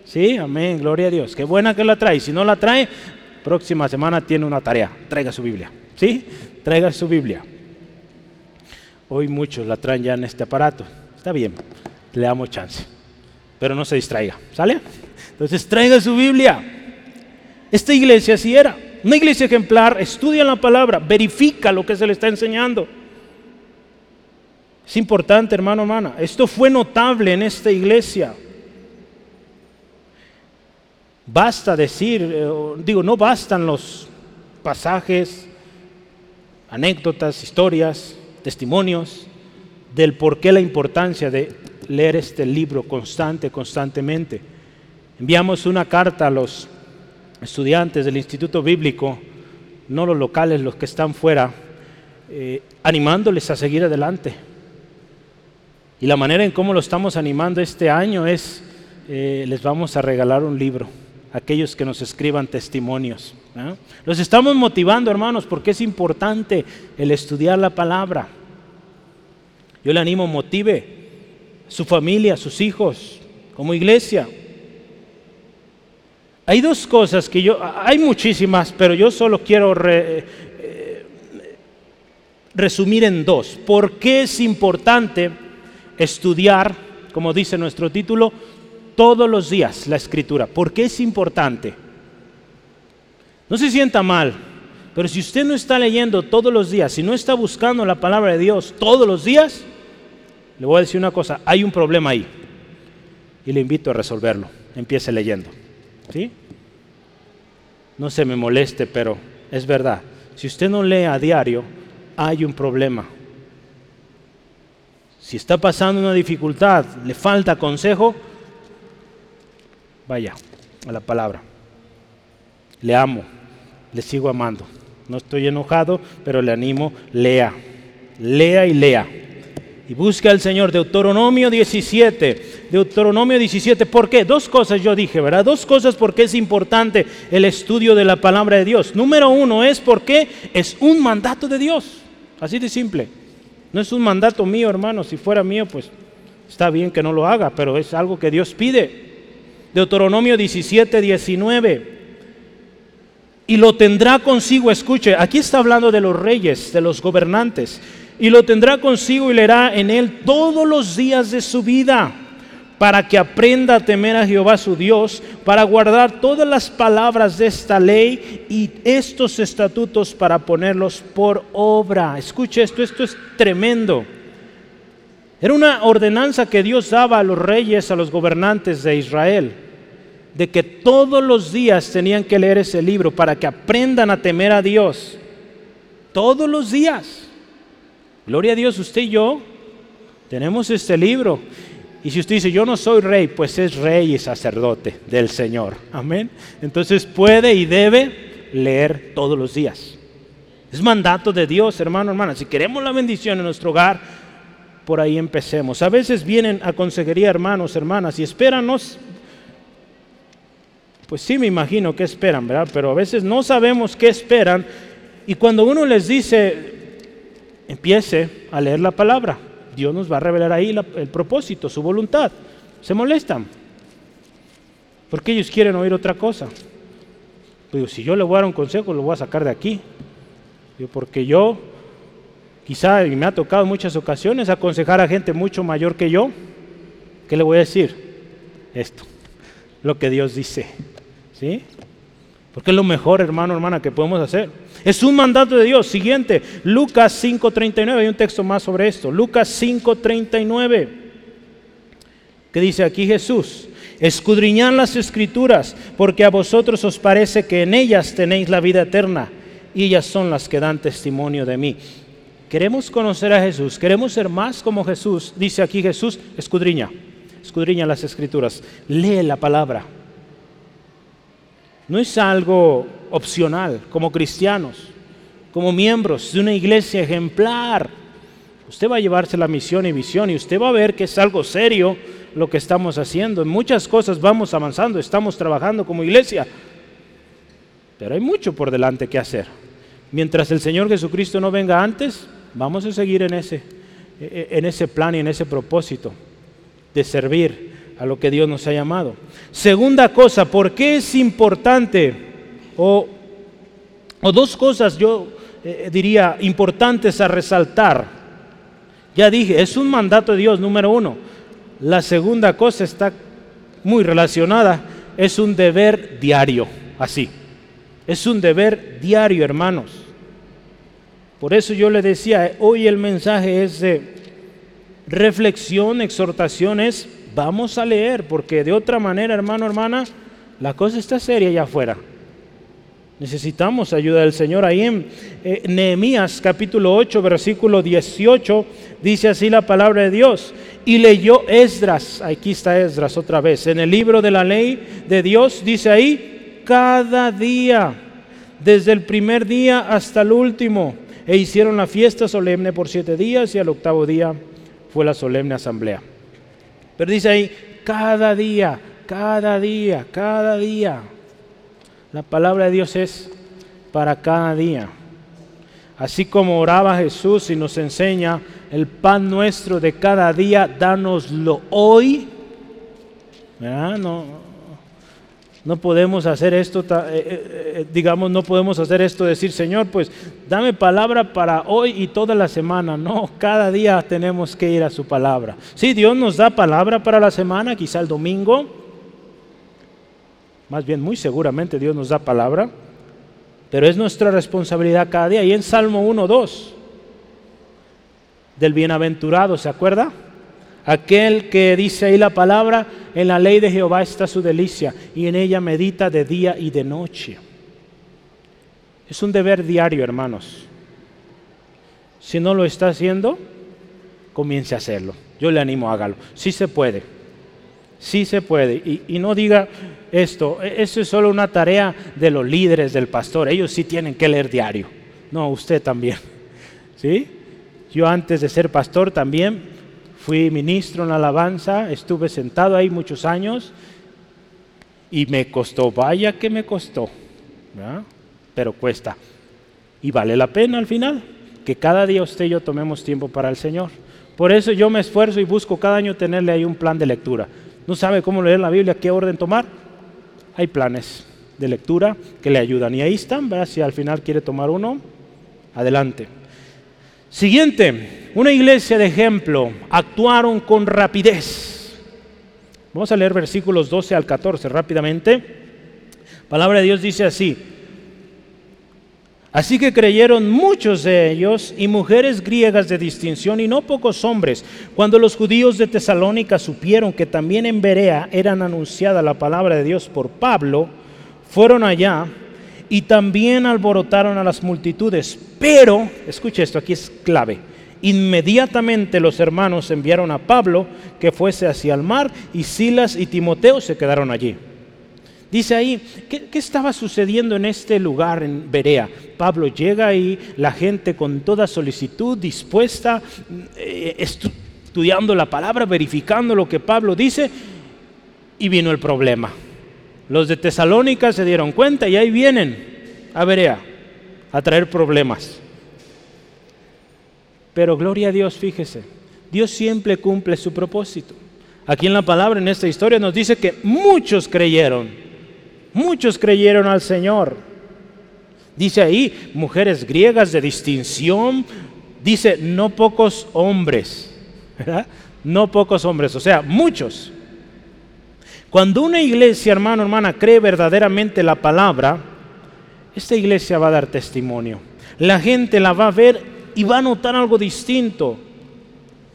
Sí, amén, gloria a Dios. Qué buena que la trae. Si no la trae, próxima semana tiene una tarea. Traiga su Biblia. ¿Sí? Traiga su Biblia. Hoy muchos la traen ya en este aparato. Está bien, le damos chance pero no se distraiga, ¿sale? Entonces traiga su Biblia. Esta iglesia así era, una iglesia ejemplar, estudia la palabra, verifica lo que se le está enseñando. Es importante, hermano, hermana. Esto fue notable en esta iglesia. Basta decir, eh, digo, no bastan los pasajes, anécdotas, historias, testimonios del por qué la importancia de leer este libro constante, constantemente. Enviamos una carta a los estudiantes del Instituto Bíblico, no los locales, los que están fuera, eh, animándoles a seguir adelante. Y la manera en cómo lo estamos animando este año es, eh, les vamos a regalar un libro, aquellos que nos escriban testimonios. Los estamos motivando, hermanos, porque es importante el estudiar la palabra. Yo le animo, motive su familia, sus hijos, como iglesia. Hay dos cosas que yo, hay muchísimas, pero yo solo quiero eh, resumir en dos. ¿Por qué es importante estudiar, como dice nuestro título, todos los días la escritura? ¿Por qué es importante? No se sienta mal, pero si usted no está leyendo todos los días, si no está buscando la palabra de Dios todos los días, le voy a decir una cosa, hay un problema ahí. Y le invito a resolverlo. Empiece leyendo. ¿Sí? No se me moleste, pero es verdad. Si usted no lee a diario, hay un problema. Si está pasando una dificultad, le falta consejo, vaya a la palabra. Le amo, le sigo amando. No estoy enojado, pero le animo, lea. Lea y lea. Y busca al Señor. Deuteronomio 17. Deuteronomio 17. ¿Por qué? Dos cosas yo dije, ¿verdad? Dos cosas porque es importante el estudio de la palabra de Dios. Número uno es porque es un mandato de Dios. Así de simple. No es un mandato mío, hermano. Si fuera mío, pues está bien que no lo haga, pero es algo que Dios pide. Deuteronomio 17, 19. Y lo tendrá consigo, escuche, aquí está hablando de los reyes, de los gobernantes y lo tendrá consigo y leerá en él todos los días de su vida, para que aprenda a temer a Jehová su Dios, para guardar todas las palabras de esta ley y estos estatutos para ponerlos por obra. Escuche esto, esto es tremendo. Era una ordenanza que Dios daba a los reyes, a los gobernantes de Israel, de que todos los días tenían que leer ese libro para que aprendan a temer a Dios. Todos los días. Gloria a Dios, usted y yo tenemos este libro. Y si usted dice, yo no soy rey, pues es rey y sacerdote del Señor. Amén. Entonces puede y debe leer todos los días. Es mandato de Dios, hermano, hermana. Si queremos la bendición en nuestro hogar, por ahí empecemos. A veces vienen a consejería hermanos, hermanas, y espéranos. Pues sí, me imagino que esperan, ¿verdad? Pero a veces no sabemos qué esperan. Y cuando uno les dice, empiece a leer la palabra. Dios nos va a revelar ahí el propósito, su voluntad. Se molestan. Porque ellos quieren oír otra cosa. Digo, si yo le voy a dar un consejo, lo voy a sacar de aquí. porque yo, quizá, y me ha tocado en muchas ocasiones, aconsejar a gente mucho mayor que yo. ¿Qué le voy a decir? Esto, lo que Dios dice. ¿Sí? Porque es lo mejor, hermano, hermana, que podemos hacer. Es un mandato de Dios. Siguiente, Lucas 5.39. Hay un texto más sobre esto. Lucas 5.39. Que dice aquí Jesús. Escudriñad las escrituras, porque a vosotros os parece que en ellas tenéis la vida eterna, y ellas son las que dan testimonio de mí. Queremos conocer a Jesús, queremos ser más como Jesús. Dice aquí Jesús, escudriña, escudriña las escrituras, lee la palabra no es algo opcional como cristianos, como miembros de una iglesia ejemplar. Usted va a llevarse la misión y visión y usted va a ver que es algo serio lo que estamos haciendo. En muchas cosas vamos avanzando, estamos trabajando como iglesia, pero hay mucho por delante que hacer. Mientras el Señor Jesucristo no venga antes, vamos a seguir en ese, en ese plan y en ese propósito de servir a lo que Dios nos ha llamado. Segunda cosa, ¿por qué es importante? O, dos cosas yo eh, diría importantes a resaltar. Ya dije, es un mandato de Dios, número uno. La segunda cosa está muy relacionada, es un deber diario, así. Es un deber diario, hermanos. Por eso yo le decía, hoy el mensaje es de reflexión, exhortación, es Vamos a leer, porque de otra manera, hermano, hermana, la cosa está seria allá afuera. Necesitamos ayuda del Señor. Ahí en eh, Nehemías capítulo 8, versículo 18, dice así la palabra de Dios. Y leyó Esdras, aquí está Esdras otra vez, en el libro de la ley de Dios, dice ahí, cada día, desde el primer día hasta el último, e hicieron la fiesta solemne por siete días y al octavo día fue la solemne asamblea. Pero dice ahí, cada día, cada día, cada día. La palabra de Dios es para cada día. Así como oraba Jesús y nos enseña el pan nuestro de cada día, dánoslo hoy. No, no podemos hacer esto, eh, eh, eh, digamos, no podemos hacer esto, decir, Señor, pues dame palabra para hoy y toda la semana. No, cada día tenemos que ir a su palabra. Sí, Dios nos da palabra para la semana, quizá el domingo. Más bien, muy seguramente Dios nos da palabra. Pero es nuestra responsabilidad cada día. Y en Salmo 1, 2, del bienaventurado, ¿se acuerda? Aquel que dice ahí la palabra, en la ley de Jehová está su delicia y en ella medita de día y de noche. Es un deber diario, hermanos. Si no lo está haciendo, comience a hacerlo. Yo le animo, hágalo. Sí se puede. Sí se puede. Y, no diga esto, e, eso es solo una tarea de los líderes del pastor. Ellos sí tienen que leer diario. No, usted también. ¿Sí? Yo antes de ser pastor también Fui ministro en la alabanza, estuve sentado ahí muchos años y me costó, vaya que me costó, pero cuesta. Y vale la pena al final que cada día usted y yo tomemos tiempo para el Señor. Por eso yo me esfuerzo y busco cada año tenerle ahí un plan de lectura. ¿No sabe cómo leer la Biblia? ¿Qué orden tomar? Hay planes de lectura que le ayudan. Y ahí están, si al final quiere tomar uno, adelante. Siguiente, una iglesia de ejemplo, actuaron con rapidez. Vamos a leer versículos 12 al 14 rápidamente. Palabra de Dios dice así, Así que creyeron muchos de ellos y mujeres griegas de distinción y no pocos hombres. Cuando los judíos de Tesalónica supieron que también en Berea eran anunciada la palabra de Dios por Pablo, fueron allá y también alborotaron a las multitudes. Pero, escuche esto, aquí es clave. Inmediatamente los hermanos enviaron a Pablo que fuese hacia el mar y Silas y Timoteo se quedaron allí. Dice ahí, ¿qué, estaba sucediendo en este lugar, en Berea? Pablo llega ahí, la gente con toda solicitud, dispuesta, eh, estudiando la palabra, verificando lo que Pablo dice, y vino el problema. Los de Tesalónica se dieron cuenta y ahí vienen a Berea a traer problemas. Pero gloria a Dios, fíjese, Dios siempre cumple su propósito. Aquí en la palabra, en esta historia, nos dice que muchos creyeron Muchos creyeron al Señor. Dice ahí, mujeres griegas de distinción. Dice, no pocos hombres. No pocos hombres, o sea, muchos. Cuando una iglesia, hermano, hermana, cree verdaderamente la palabra, esta iglesia va a dar testimonio. La gente la va a ver y va a notar algo distinto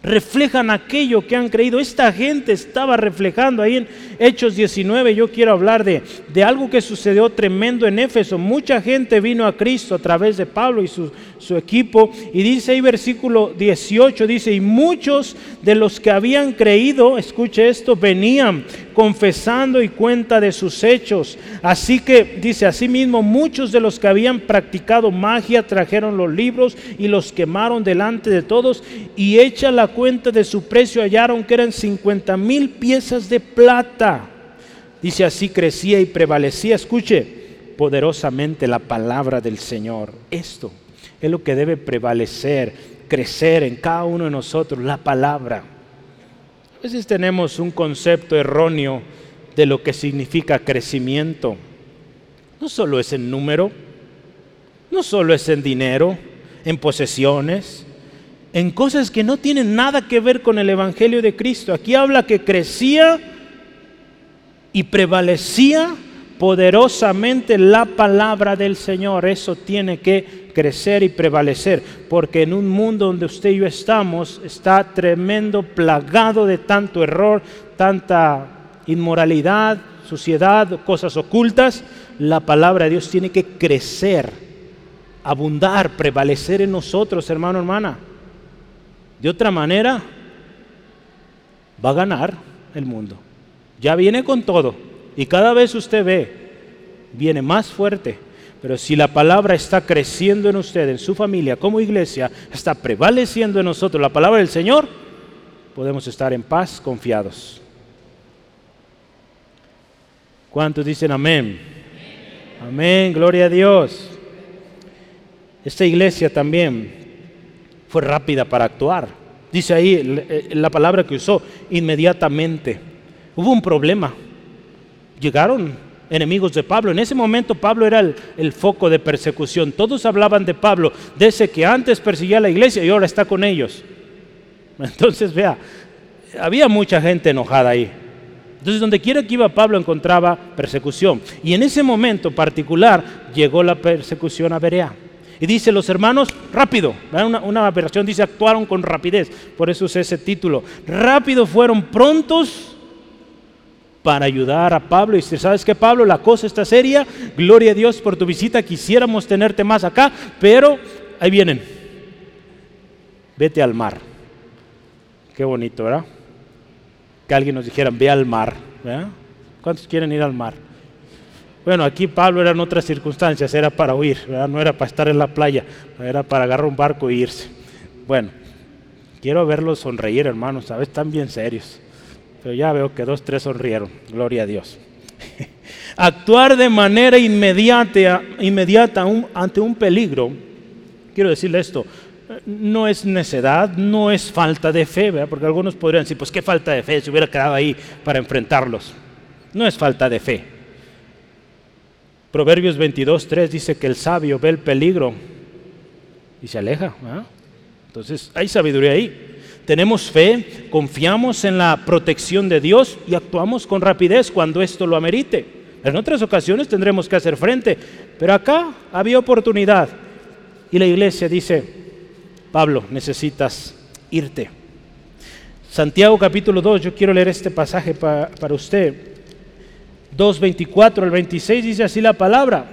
reflejan aquello que han creído. Esta gente estaba reflejando ahí en Hechos 19. Yo quiero hablar de, de, algo que sucedió tremendo en Éfeso. Mucha gente vino a Cristo a través de Pablo y su, su equipo. Y dice ahí versículo 18, dice, y muchos de los que habían creído, escuche esto, venían confesando y cuenta de sus hechos. Así que dice, asimismo, muchos de los que habían practicado magia trajeron los libros y los quemaron delante de todos y hecha la cuenta de su precio hallaron que eran 50 mil piezas de plata. Dice así crecía y prevalecía, escuche, poderosamente la palabra del Señor. Esto es lo que debe prevalecer, crecer en cada uno de nosotros, la palabra. A veces tenemos un concepto erróneo de lo que significa crecimiento. No solo es en número, no solo es en dinero, en posesiones, en cosas que no tienen nada que ver con el Evangelio de Cristo. Aquí habla que crecía y prevalecía poderosamente la palabra del Señor. Eso tiene que crecer y prevalecer, porque en un mundo donde usted y yo estamos está tremendo, plagado de tanto error, tanta inmoralidad, suciedad, cosas ocultas, la palabra de Dios tiene que crecer, abundar, prevalecer en nosotros, hermano, hermana. De otra manera, va a ganar el mundo. Ya viene con todo. Y cada vez usted ve, viene más fuerte. Pero si la palabra está creciendo en usted, en su familia, como iglesia, está prevaleciendo en nosotros la palabra del Señor, podemos estar en paz, confiados. ¿Cuántos dicen amén? Amén, gloria a Dios. Esta iglesia también fue rápida para actuar. Dice ahí eh, la palabra que usó, inmediatamente. Hubo un problema. Llegaron enemigos de Pablo. En ese momento Pablo era el, foco de persecución. Todos hablaban de Pablo, de ese que antes perseguía a la iglesia y ahora está con ellos. Entonces, vea, había mucha gente enojada ahí. Entonces, donde quiera que iba Pablo encontraba persecución. Y en ese momento particular llegó la persecución a Berea. Y dice, los hermanos, rápido. Una, una dice, actuaron con rapidez. Por eso es ese título. Rápido fueron prontos para ayudar a Pablo. Y si sabes que Pablo, la cosa está seria. Gloria a Dios por tu visita. Quisiéramos tenerte más acá. Pero ahí vienen. Vete al mar. Qué bonito, ¿verdad? Que alguien nos dijera, ve al mar. ¿Cuántos quieren ir al mar? Bueno, aquí Pablo era en otras circunstancias, era para huir, no era para estar en la playa, era para agarrar un barco e irse. Bueno, Quiero verlos sonreír, hermanos, ¿sabes? Están bien serios. Pero ya veo que dos, tres sonrieron. Gloria a Dios. Actuar de manera inmediata, inmediata ante un peligro. Quiero decirle esto, no es necedad, no es falta de fe, porque algunos podrían decir, pues qué falta de fe, si hubiera quedado ahí para enfrentarlos. No es falta de fe. Proverbios 22, 3 dice que el sabio ve el peligro y se aleja. Entonces hay sabiduría ahí. Tenemos fe, confiamos en la protección de Dios y actuamos con rapidez cuando esto lo amerite. En otras ocasiones tendremos que hacer frente, pero acá había oportunidad. Y la iglesia dice, Pablo, necesitas irte. Santiago capítulo 2, yo quiero leer este pasaje para usted. 2.24 al 26 dice así la palabra,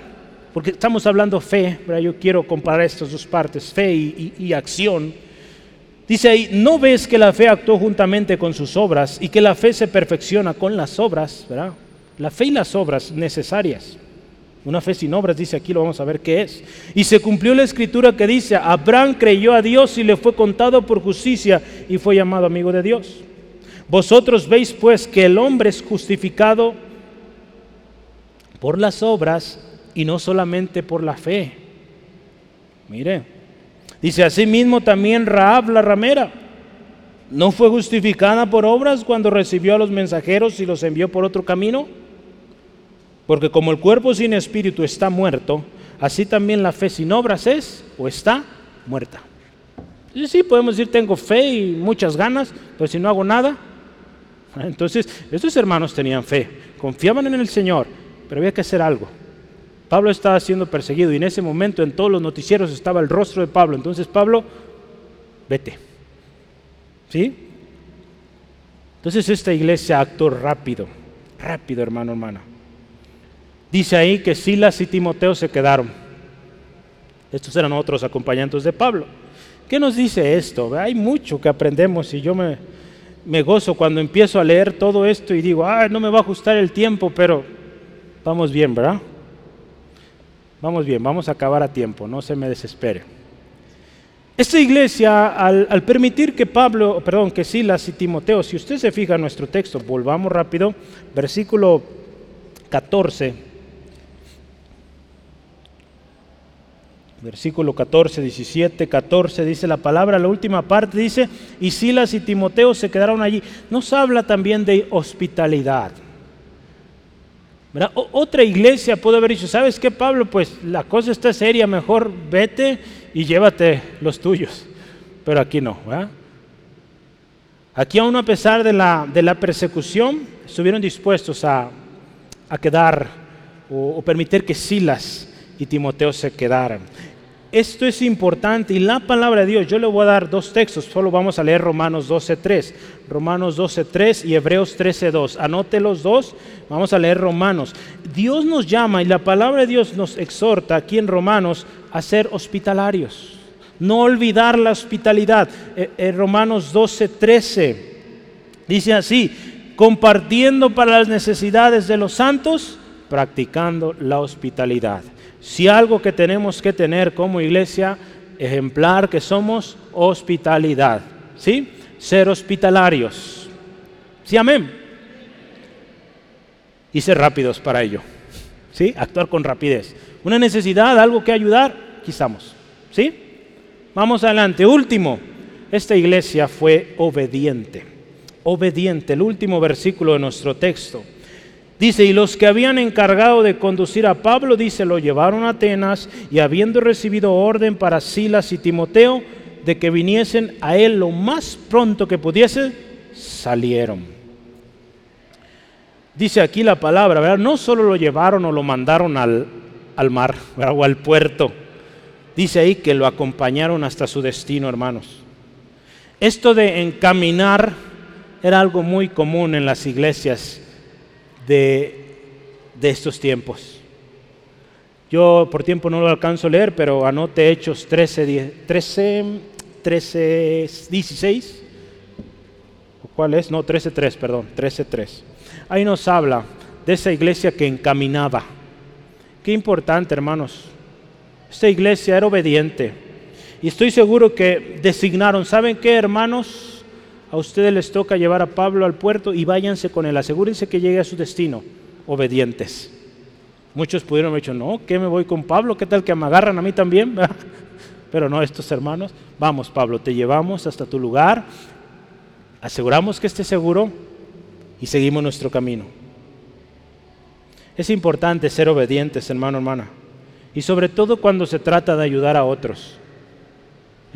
porque estamos hablando fe, pero yo quiero comparar estas dos partes, fe y, acción. Dice ahí, ¿no ves que la fe actuó juntamente con sus obras y que la fe se perfecciona con las obras? ¿verdad? La fe y las obras necesarias. Una fe sin obras, dice aquí, lo vamos a ver qué es. Y se cumplió la escritura que dice, Abraham creyó a Dios y le fue contado por justicia y fue llamado amigo de Dios. Vosotros veis pues que el hombre es justificado por las obras y no solamente por la fe. Mire, dice así mismo también Raab la ramera. ¿No fue justificada por obras cuando recibió a los mensajeros y los envió por otro camino? Porque como el cuerpo sin espíritu está muerto, así también la fe sin obras es o está muerta. Y sí, podemos decir, tengo fe y muchas ganas, pero si no hago nada. Entonces, estos hermanos tenían fe, confiaban en el Señor, pero había que hacer algo. Pablo estaba siendo perseguido y en ese momento en todos los noticieros estaba el rostro de Pablo. Entonces, Pablo, vete. ¿Sí? Entonces esta iglesia actuó rápido, rápido hermano, hermana. Dice ahí que Silas y Timoteo se quedaron. Estos eran otros acompañantes de Pablo. ¿Qué nos dice esto? Hay mucho que aprendemos y yo me, me gozo cuando empiezo a leer todo esto y digo, ah, no me va a ajustar el tiempo, pero vamos bien, ¿verdad? Vamos bien, vamos a acabar a tiempo, no se me desespere. Esta iglesia, al, permitir que Pablo, perdón, que Silas y Timoteo, si usted se fija en nuestro texto, volvamos rápido, versículo 14, Versículo 14, 17, 14 dice la palabra, la última parte dice, y Silas y Timoteo se quedaron allí. Nos habla también de hospitalidad. Otra iglesia puede haber dicho, ¿sabes qué Pablo? Pues la cosa está seria, mejor vete y llévate los tuyos. Pero aquí no. Aquí aún a pesar de la persecución, estuvieron dispuestos a, quedar o permitir que Silas y Timoteo se quedaran. Esto es importante y la palabra de Dios, yo le voy a dar dos textos, solo vamos a leer Romanos 12.3, Romanos 12.3 y Hebreos 13.2. Anote los dos, vamos a leer Romanos. Dios nos llama y la palabra de Dios nos exhorta aquí en Romanos a ser hospitalarios, no olvidar la hospitalidad. En eh, eh, Romanos 12.13 dice así, compartiendo para las necesidades de los santos, practicando la hospitalidad. Si algo que tenemos que tener como iglesia ejemplar que somos hospitalidad, ¿sí? Ser hospitalarios. Sí, amén. Y ser rápidos para ello. ¿Sí? Actuar con rapidez. Una necesidad, algo que ayudar, aquí estamos. ¿Sí? Vamos adelante. Último, esta iglesia fue obediente. Obediente, el último versículo de nuestro texto. Dice, y los que habían encargado de conducir a Pablo, dice, lo llevaron a Atenas y habiendo recibido orden para Silas y Timoteo de que viniesen a él lo más pronto que pudiese, salieron. Dice aquí la palabra, ¿verdad? No solo lo llevaron o lo mandaron al, al mar o al puerto, dice ahí que lo acompañaron hasta su destino, hermanos. Esto de encaminar era algo muy común en las iglesias de, estos tiempos. Yo por tiempo no lo alcanzo a leer, pero anote Hechos 13, 13, 13 16. ¿Cuál es? No, 13, 3, perdón, 13, 3. Ahí nos habla de esa iglesia que encaminaba. Qué importante, hermanos. Esta iglesia era obediente. Y estoy seguro que designaron, ¿saben qué, hermanos? A ustedes les toca llevar a Pablo al puerto y váyanse con él. Asegúrense que llegue a su destino, obedientes. Muchos pudieron haber dicho, no, ¿qué me voy con Pablo? ¿Qué tal que me agarran a mí también? Pero no, estos hermanos, vamos Pablo, te llevamos hasta tu lugar, aseguramos que esté seguro y seguimos nuestro camino. Es importante ser obedientes, hermano, hermana, y sobre todo cuando se trata de ayudar a otros.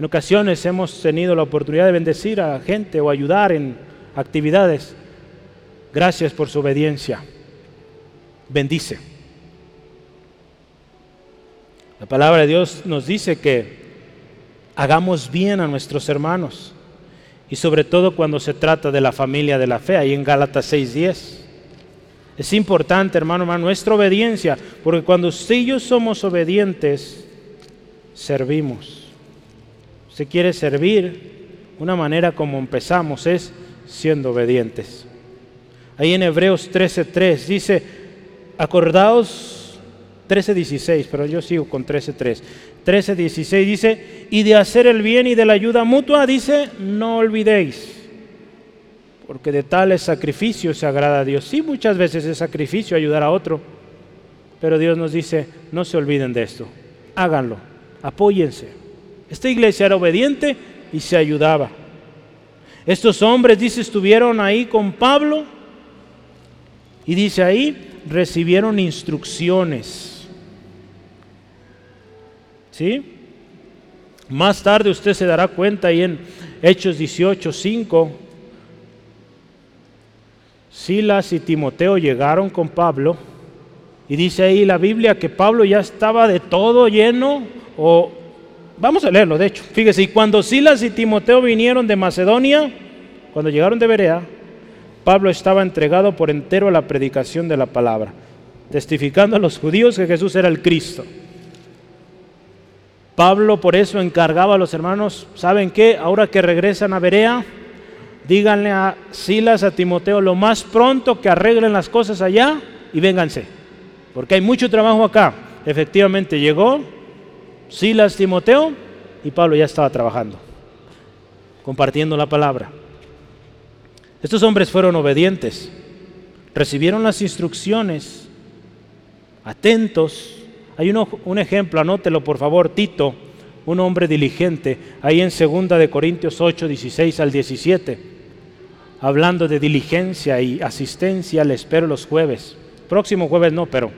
En ocasiones hemos tenido la oportunidad de bendecir a gente o ayudar en actividades. Gracias por su obediencia. Bendice. La palabra de Dios nos dice que hagamos bien a nuestros hermanos y sobre todo cuando se trata de la familia de la fe, ahí en Gálatas 6:10. Es importante, hermano, hermano, nuestra obediencia, porque cuando usted yo somos obedientes, servimos. Si quiere servir, una manera como empezamos es siendo obedientes. Ahí en Hebreos 13:3 dice, acordaos 13:16, pero yo sigo con 13:3. 13:16 dice, y de hacer el bien y de la ayuda mutua, dice, no olvidéis, porque de tales sacrificios se agrada a Dios. Sí, muchas veces es sacrificio ayudar a otro, pero Dios nos dice, no se olviden de esto, háganlo, apóyense. Esta iglesia era obediente y se ayudaba. Estos hombres, dice, estuvieron ahí con Pablo y dice ahí, recibieron instrucciones. ¿Sí? Más tarde usted se dará cuenta ahí en Hechos 18, 5. Silas y Timoteo llegaron con Pablo y dice ahí la Biblia que Pablo ya estaba de todo lleno o Vamos a leerlo, de hecho. Fíjese, y cuando Silas y Timoteo vinieron de Macedonia, cuando llegaron de Berea, Pablo estaba entregado por entero a la predicación de la palabra, testificando a los judíos que Jesús era el Cristo. Pablo por eso encargaba a los hermanos, ¿saben qué? Ahora que regresan a Berea, díganle a Silas, a Timoteo, lo más pronto que arreglen las cosas allá y vénganse, porque hay mucho trabajo acá. Efectivamente llegó, Silas, Timoteo y Pablo ya estaba trabajando, compartiendo la palabra. Estos hombres fueron obedientes, recibieron las instrucciones, atentos. Hay un ejemplo, anótelo por favor, Tito, un hombre diligente, ahí en 2 de Corintios 8, 16 al 17, hablando de diligencia y asistencia, le espero los jueves. Próximo jueves no, pero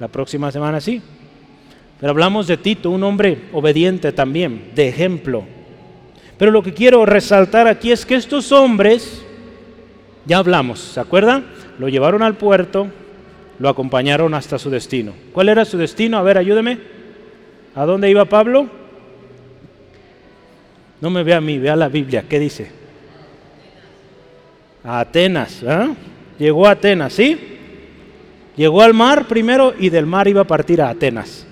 la próxima semana sí. Pero hablamos de Tito, un hombre obediente también, de ejemplo. Pero lo que quiero resaltar aquí es que estos hombres, ya hablamos, ¿se acuerdan? Lo llevaron al puerto, lo acompañaron hasta su destino. ¿Cuál era su destino? A ver, ayúdeme. ¿A dónde iba Pablo? No me vea a mí, vea la Biblia. ¿Qué dice? A Atenas. ¿eh? Llegó a Atenas, ¿sí? Llegó al mar primero y del mar iba a partir a Atenas.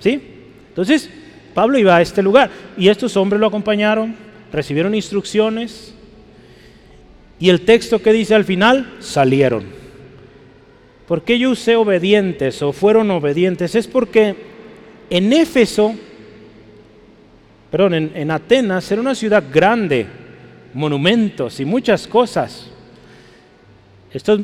¿Sí? Entonces, Pablo iba a este lugar y estos hombres lo acompañaron, recibieron instrucciones y el texto que dice al final, salieron. ¿Por qué yo usé obedientes o fueron obedientes? Es porque en Éfeso, perdón, en, en Atenas era una ciudad grande, monumentos y muchas cosas. Estos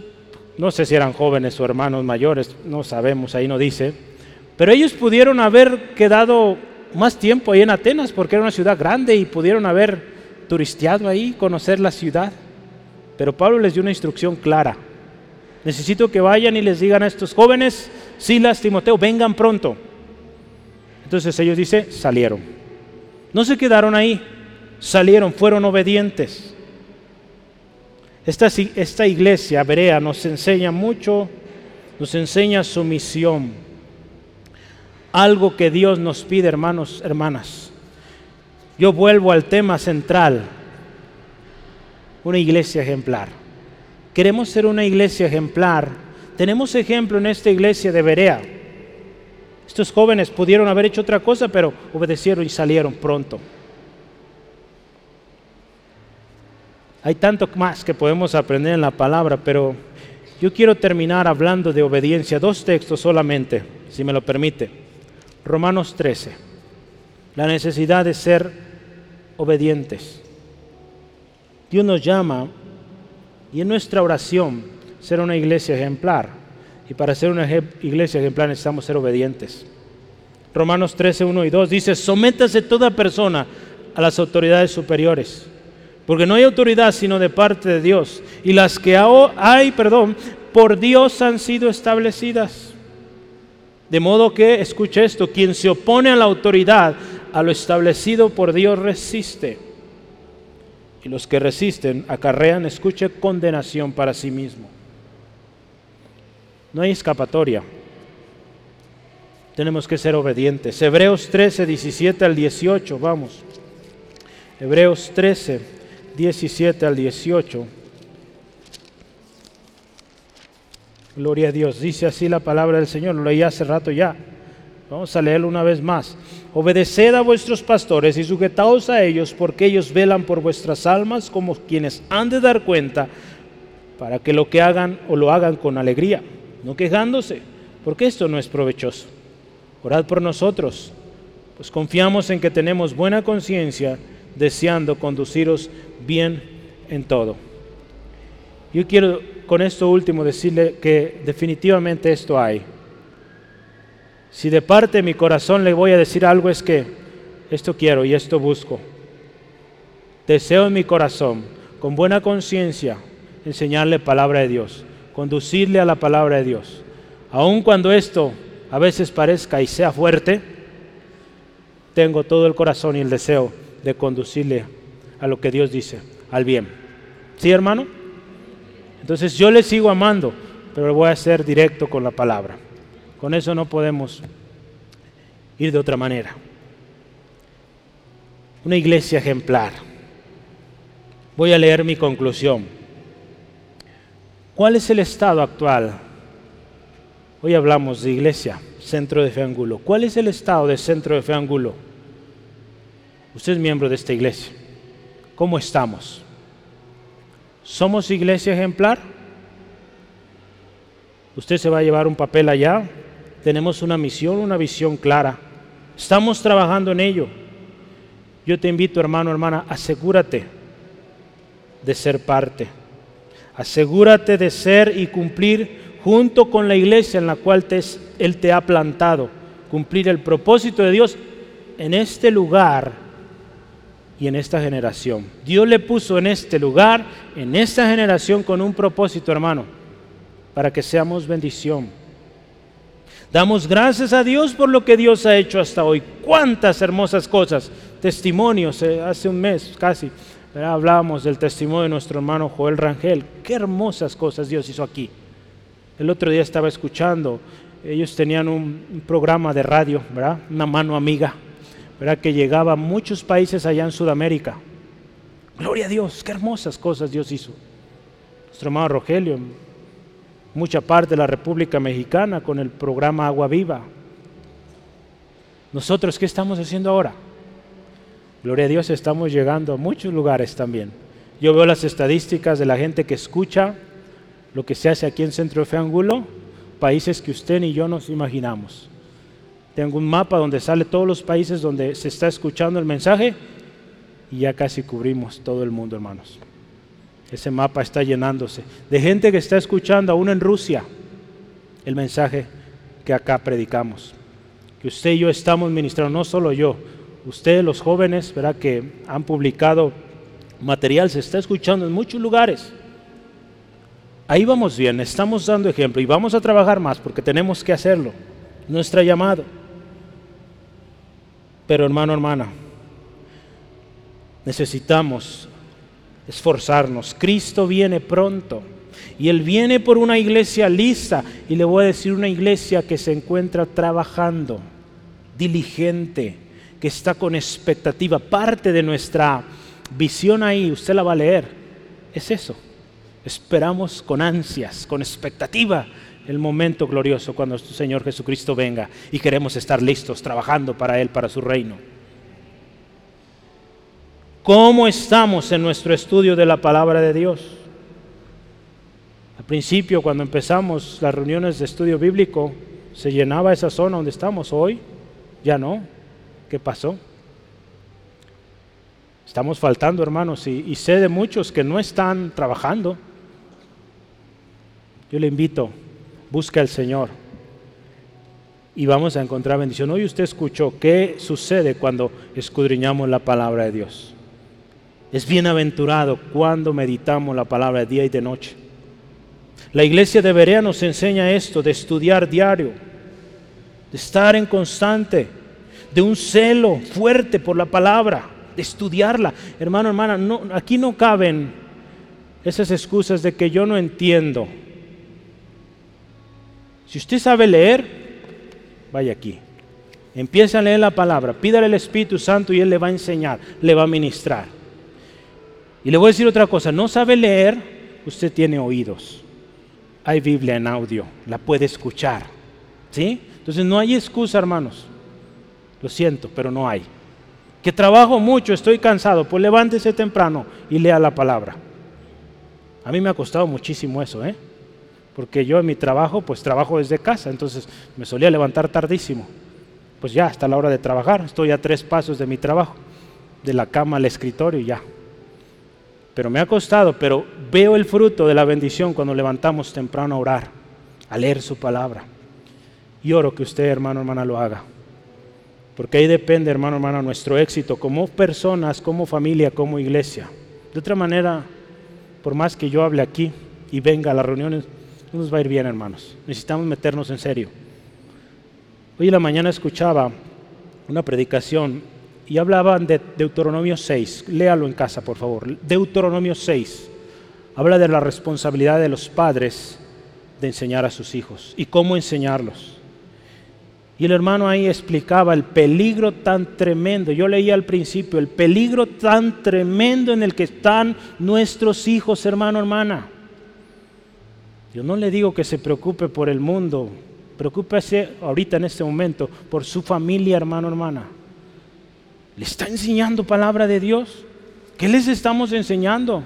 no sé si eran jóvenes o hermanos mayores, no sabemos, ahí no dice pero ellos pudieron haber quedado más tiempo ahí en Atenas porque era una ciudad grande y pudieron haber turisteado ahí, conocer la ciudad. Pero Pablo les dio una instrucción clara. Necesito que vayan y les digan a estos jóvenes, Silas, Timoteo, vengan pronto. Entonces ellos dicen, salieron. No se quedaron ahí, salieron, fueron obedientes. Esta, esta iglesia, Berea, nos enseña mucho, nos enseña su misión algo que Dios nos pide, hermanos, hermanas. Yo vuelvo al tema central, una iglesia ejemplar. Queremos ser una iglesia ejemplar. Tenemos ejemplo en esta iglesia de Berea. Estos jóvenes pudieron haber hecho otra cosa, pero obedecieron y salieron pronto. Hay tanto más que podemos aprender en la palabra, pero yo quiero terminar hablando de obediencia. Dos textos solamente, si me lo permite. Romanos 13. la necesidad de ser obedientes. Dios nos llama y en nuestra oración ser una iglesia ejemplar. Y para ser una iglesia ejemplar necesitamos ser obedientes. Romanos 13, 1 y 2 dice, sométase toda persona a las autoridades superiores, porque no hay autoridad sino de parte de Dios, y las que hay, perdón, por Dios han sido establecidas. De modo que, escuche esto, quien se opone a la autoridad, a lo establecido por Dios resiste. Y los que resisten acarrean, escuche, condenación para sí mismo. No hay escapatoria. Tenemos que ser obedientes. Hebreos 13, 17 al 18, vamos. Hebreos 13, 17 al 18. Gloria a Dios. Dice así la palabra del Señor. Lo leí hace rato ya. Vamos a leerlo una vez más. Obedeced a vuestros pastores y sujetaos a ellos, porque ellos velan por vuestras almas como quienes han de dar cuenta, para que lo que hagan o lo hagan con alegría, no quejándose, porque esto no es provechoso. Orad por nosotros, pues confiamos en que tenemos buena conciencia deseando conduciros bien en todo. Yo quiero con esto último decirle que definitivamente esto hay. Si de parte de mi corazón le voy a decir algo es que esto quiero y esto busco. Deseo en mi corazón, con buena conciencia, enseñarle palabra de Dios, conducirle a la palabra de Dios. Aun cuando esto a veces parezca y sea fuerte, tengo todo el corazón y el deseo de conducirle a lo que Dios dice, al bien. ¿Sí, hermano? Entonces yo le sigo amando, pero voy a ser directo con la palabra. Con eso no podemos ir de otra manera. Una iglesia ejemplar. Voy a leer mi conclusión. ¿Cuál es el estado actual? Hoy hablamos de iglesia, centro de fe ángulo. ¿Cuál es el estado de centro de fe ángulo? Usted es miembro de esta iglesia. ¿Cómo estamos? ¿Somos iglesia ejemplar? Usted se va a llevar un papel allá. Tenemos una misión, una visión clara. Estamos trabajando en ello. Yo te invito, hermano, hermana, asegúrate de ser parte. Asegúrate de ser y cumplir junto con la iglesia en la cual Él te ha plantado. Cumplir el propósito de Dios en este lugar y en esta generación. Dios le puso en este lugar, en esta generación, con un propósito, hermano, para que seamos bendición. Damos gracias a Dios por lo que Dios ha hecho hasta hoy. Cuántas hermosas cosas, testimonios, eh, hace un mes casi, hablábamos del testimonio de nuestro hermano Joel Rangel. Qué hermosas cosas Dios hizo aquí. El otro día estaba escuchando, ellos tenían un, programa de radio, ¿verdad? Una mano amiga ¿verdad? que llegaba a muchos países allá en Sudamérica. Gloria a Dios, qué hermosas cosas Dios hizo. Nuestro hermano Rogelio, mucha parte de la República Mexicana con el programa Agua Viva. Nosotros, ¿qué estamos haciendo ahora? Gloria a Dios, estamos llegando a muchos lugares también. Yo veo las estadísticas de la gente que escucha lo que se hace aquí en Centro de Angulo, países que usted ni yo nos imaginamos. Tengo un mapa donde sale todos los países donde se está escuchando el mensaje y ya casi cubrimos todo el mundo, hermanos. Ese mapa está llenándose de gente que está escuchando aún en Rusia el mensaje que acá predicamos. Que usted y yo estamos ministrando, no solo yo, usted, los jóvenes, verá que han publicado material, se está escuchando en muchos lugares. Ahí vamos bien, estamos dando ejemplo y vamos a trabajar más porque tenemos que hacerlo. Nuestra llamado. Pero hermano, hermana, necesitamos esforzarnos. Cristo viene pronto y Él viene por una iglesia lista y le voy a decir una iglesia que se encuentra trabajando, diligente, que está con expectativa. Parte de nuestra visión ahí, usted la va a leer, es eso. Esperamos con ansias, con expectativa el momento glorioso cuando nuestro Señor Jesucristo venga y queremos estar listos trabajando para Él, para su reino. ¿Cómo estamos en nuestro estudio de la palabra de Dios? Al principio, cuando empezamos las reuniones de estudio bíblico, se llenaba esa zona donde estamos hoy. Ya no. ¿Qué pasó? Estamos faltando, hermanos, y, y sé de muchos que no están trabajando. Yo le invito, busca al Señor y vamos a encontrar bendición. Hoy usted escuchó qué sucede cuando escudriñamos la palabra de Dios. Es bienaventurado cuando meditamos la palabra de día y de noche. La iglesia de Berea nos enseña esto, de estudiar diario, de estar en constante, de un celo fuerte por la palabra de estudiarla. Hermano, hermana, aquí no caben esas excusas de que yo no entiendo. Si usted sabe leer, vaya aquí. Empieza a leer la palabra, pídale al Espíritu Santo y Él le va a enseñar, le va a ministrar. Y le voy a decir otra cosa, no sabe leer, usted tiene oídos. Hay Biblia en audio, la puede escuchar. ¿Sí? Entonces no hay excusa, hermanos. Lo siento, pero no hay que trabajo mucho, estoy cansado, pues levántese temprano y lea la palabra. A mí me ha costado muchísimo eso, ¿eh? Porque yo en mi trabajo, pues trabajo desde casa, entonces me solía levantar tardísimo. Pues ya, hasta la hora de trabajar, estoy a tres pasos de mi trabajo, de la cama al escritorio ya. Pero me ha costado, pero veo el fruto de la bendición cuando levantamos temprano a orar, a leer su palabra. Y oro que usted, hermano, hermana, lo haga. Porque ahí depende, hermano, hermana, nuestro éxito como personas, como familia, como iglesia. De otra manera, por más que yo hable aquí y venga a las reuniones, no nos va a ir bien, hermanos. Necesitamos meternos en serio. Hoy en la mañana escuchaba una predicación y hablaban de Deuteronomio 6. Léalo en casa, por favor. Deuteronomio 6. Habla de la responsabilidad de los padres de enseñar a sus hijos y cómo enseñarlos. Y el hermano ahí explicaba el peligro tan tremendo. Yo leía al principio, el peligro tan tremendo en el que están nuestros hijos, hermano, hermana. Yo no le digo que se preocupe por el mundo, preocúpese ahorita en este momento por su familia, hermano, hermana. ¿Le está enseñando palabra de Dios? ¿Qué les estamos enseñando?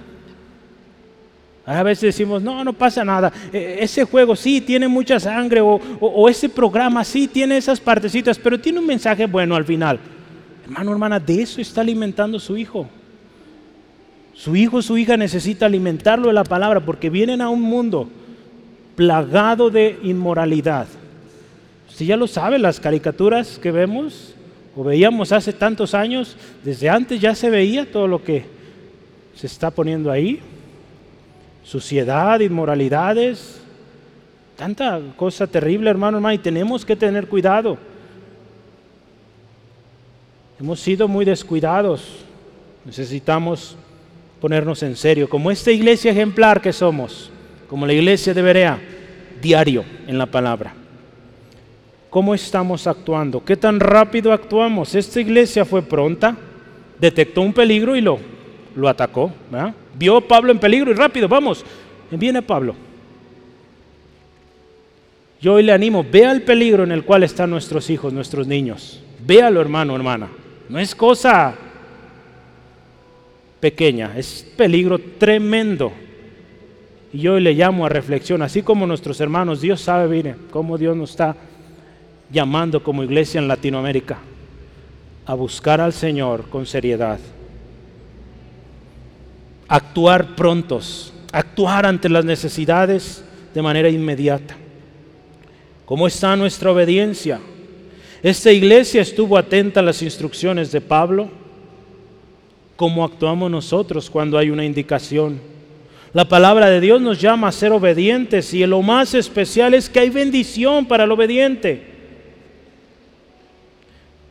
A veces decimos, no, no pasa nada. E, ese juego sí tiene mucha sangre o, ese programa sí tiene esas partecitas, pero tiene un mensaje bueno al final. Hermano, hermana, de eso está alimentando su hijo. Su hijo, su hija necesita alimentarlo de la palabra porque vienen a un mundo plagado de inmoralidad. Usted ya lo sabe, las caricaturas que vemos o veíamos hace tantos años, desde antes ya se veía todo lo que se está poniendo ahí suciedad, inmoralidades, tanta cosa terrible, hermano, hermano, y tenemos que tener cuidado. Hemos sido muy descuidados. Necesitamos ponernos en serio, como esta iglesia ejemplar que somos, como la iglesia de Berea, diario en la palabra. ¿Cómo estamos actuando? ¿Qué tan rápido actuamos? Esta iglesia fue pronta, detectó un peligro y lo, lo atacó. ¿verdad? Vio a Pablo en peligro y rápido, vamos, viene Pablo. Yo hoy le animo, vea el peligro en el cual están nuestros hijos, nuestros niños. Véalo, hermano, hermana. No es cosa pequeña, es peligro tremendo. Y yo le llamo a reflexión, así como nuestros hermanos, Dios sabe, mire, cómo Dios nos está llamando como iglesia en Latinoamérica a buscar al Señor con seriedad actuar prontos, actuar ante las necesidades de manera inmediata. ¿Cómo está nuestra obediencia? Esta iglesia estuvo atenta a las instrucciones de Pablo. ¿Cómo actuamos nosotros cuando hay una indicación? La palabra de Dios nos llama a ser obedientes y lo más especial es que hay bendición para el obediente.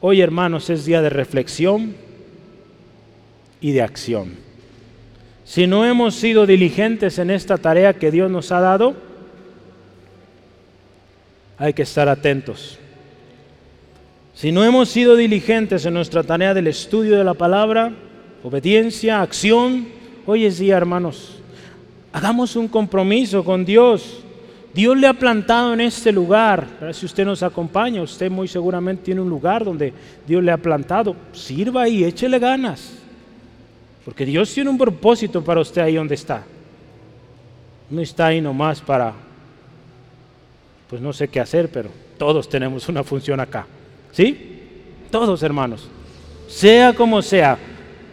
Hoy, hermanos, es día de reflexión y de acción. Si no hemos sido diligentes en esta tarea que Dios nos ha dado, hay que estar atentos. Si no hemos sido diligentes en nuestra tarea del estudio de la palabra, obediencia, acción, hoy es día, hermanos. Hagamos un compromiso con Dios. Dios le ha plantado en este lugar. Si usted nos acompaña, usted muy seguramente tiene un lugar donde Dios le ha plantado. Sirva ahí, échele ganas. Porque Dios tiene un propósito para usted ahí donde está. No está ahí nomás para, pues no sé qué hacer, pero todos tenemos una función acá. ¿Sí? Todos hermanos. Sea como sea,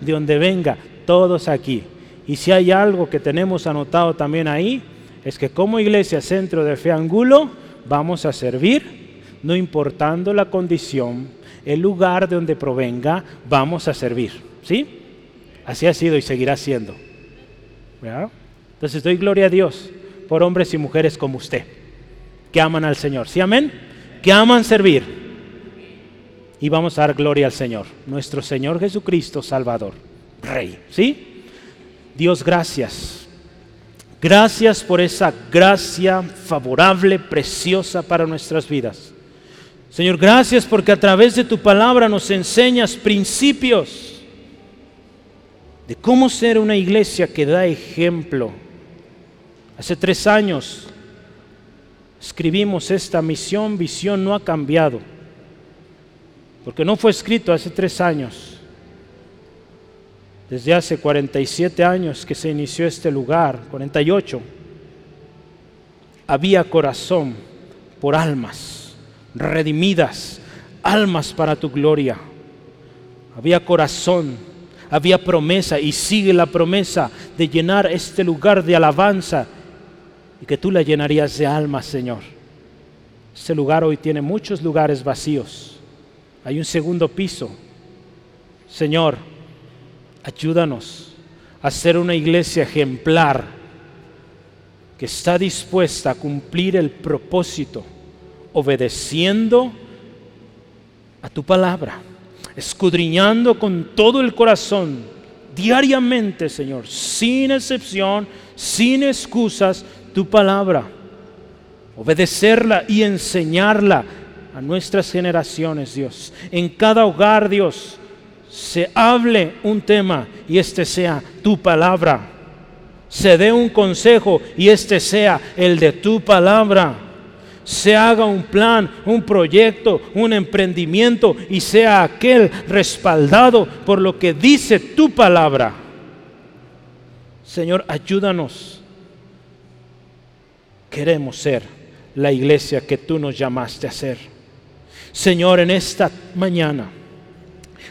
de donde venga, todos aquí. Y si hay algo que tenemos anotado también ahí, es que como iglesia centro de fe angulo vamos a servir, no importando la condición, el lugar de donde provenga, vamos a servir. ¿Sí? Así ha sido y seguirá siendo. Entonces doy gloria a Dios por hombres y mujeres como usted, que aman al Señor. ¿Sí, amén? Que aman servir. Y vamos a dar gloria al Señor, nuestro Señor Jesucristo, Salvador, Rey. ¿Sí? Dios, gracias. Gracias por esa gracia favorable, preciosa para nuestras vidas. Señor, gracias porque a través de tu palabra nos enseñas principios de cómo ser una iglesia que da ejemplo. Hace tres años escribimos esta misión, visión no ha cambiado, porque no fue escrito hace tres años. Desde hace 47 años que se inició este lugar, 48, había corazón por almas redimidas, almas para tu gloria. Había corazón, había promesa y sigue la promesa de llenar este lugar de alabanza y que tú la llenarías de almas, Señor. Este lugar hoy tiene muchos lugares vacíos. Hay un segundo piso. Señor, ayúdanos a ser una iglesia ejemplar que está dispuesta a cumplir el propósito, obedeciendo a tu palabra, escudriñando con todo el corazón, diariamente, Señor, sin excepción, sin excusas, tu palabra, obedecerla y enseñarla a nuestras generaciones, Dios. En cada hogar, Dios, se hable un tema y este sea tu palabra. Se dé un consejo y este sea el de tu palabra. Se haga un plan, un proyecto, un emprendimiento y sea aquel respaldado por lo que dice tu palabra. Señor, ayúdanos. Queremos ser la iglesia que tú nos llamaste a ser. Señor, en esta mañana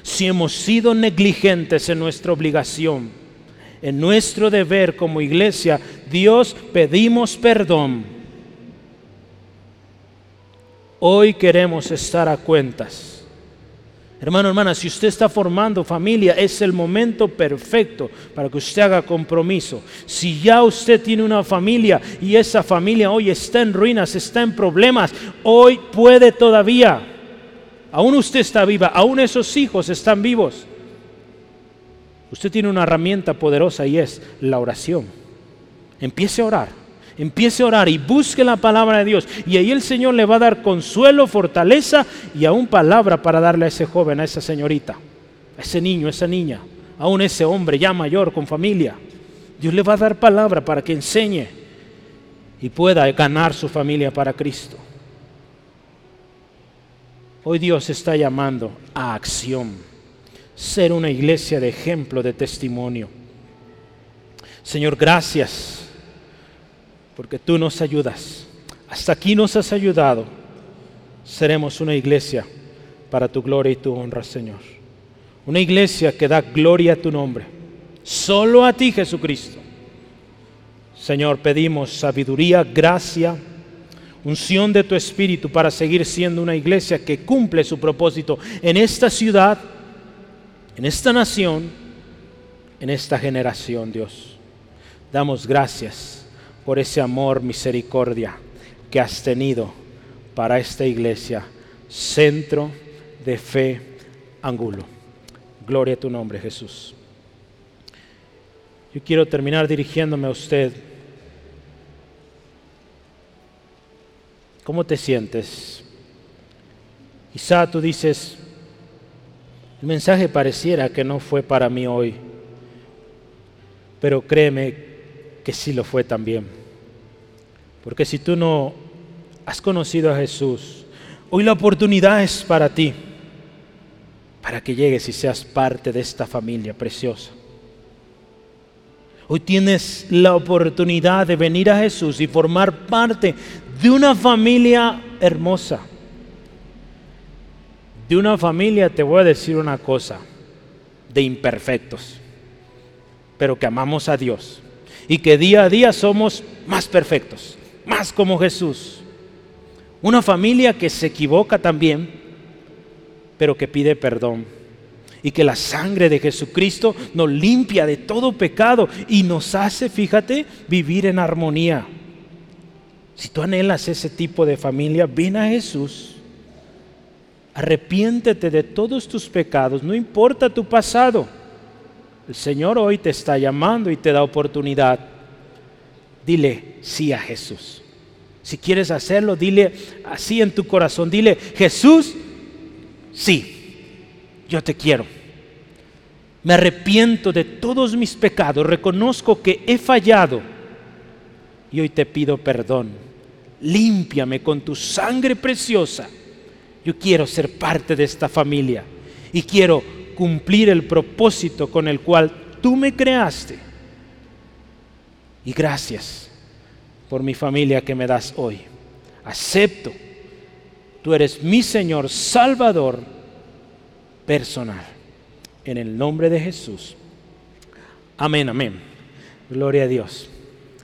si hemos sido negligentes en nuestra obligación, en nuestro deber como iglesia, Dios pedimos perdón. Hoy queremos estar a cuentas. Hermano, hermana, si usted está formando familia, es el momento perfecto para que usted haga compromiso. Si ya usted tiene una familia y esa familia hoy está en ruinas, está en problemas, hoy puede todavía Aún usted está viva, aún esos hijos están vivos. Usted tiene una herramienta poderosa y es la oración. Empiece a orar, empiece a orar y busque la palabra de Dios. Y ahí el Señor le va a dar consuelo, fortaleza y aún palabra para darle a ese joven, a esa señorita, a ese niño, a esa niña, aún ese hombre ya mayor con familia. Dios le va a dar palabra para que enseñe y pueda ganar su familia para Cristo. Hoy Dios está llamando a acción, ser una iglesia de ejemplo, de testimonio. Señor, gracias porque tú nos ayudas. Hasta aquí nos has ayudado. Seremos una iglesia para tu gloria y tu honra, Señor. Una iglesia que da gloria a tu nombre. Solo a ti, Jesucristo. Señor, pedimos sabiduría, gracia unción de tu espíritu para seguir siendo una iglesia que cumple su propósito en esta ciudad, en esta nación, en esta generación, Dios. Damos gracias por ese amor, misericordia que has tenido para esta iglesia, centro de fe, ángulo. Gloria a tu nombre, Jesús. Yo quiero terminar dirigiéndome a usted ¿Cómo te sientes? Quizá tú dices, el mensaje pareciera que no fue para mí hoy, pero créeme que sí lo fue también. Porque si tú no has conocido a Jesús, hoy la oportunidad es para ti, para que llegues y seas parte de esta familia preciosa. Hoy tienes la oportunidad de venir a Jesús y formar parte de una familia hermosa. De una familia, te voy a decir una cosa, de imperfectos, pero que amamos a Dios y que día a día somos más perfectos, más como Jesús. Una familia que se equivoca también, pero que pide perdón. Y que la sangre de Jesucristo nos limpia de todo pecado y nos hace, fíjate, vivir en armonía. Si tú anhelas ese tipo de familia, ven a Jesús. Arrepiéntete de todos tus pecados, no importa tu pasado. El Señor hoy te está llamando y te da oportunidad. Dile sí a Jesús. Si quieres hacerlo, dile así en tu corazón. Dile, Jesús, sí, yo te quiero. Me arrepiento de todos mis pecados, reconozco que he fallado y hoy te pido perdón. Límpiame con tu sangre preciosa. Yo quiero ser parte de esta familia y quiero cumplir el propósito con el cual tú me creaste. Y gracias por mi familia que me das hoy. Acepto. Tú eres mi Señor Salvador personal. En el nombre de Jesús. Amén, amén. Gloria a Dios.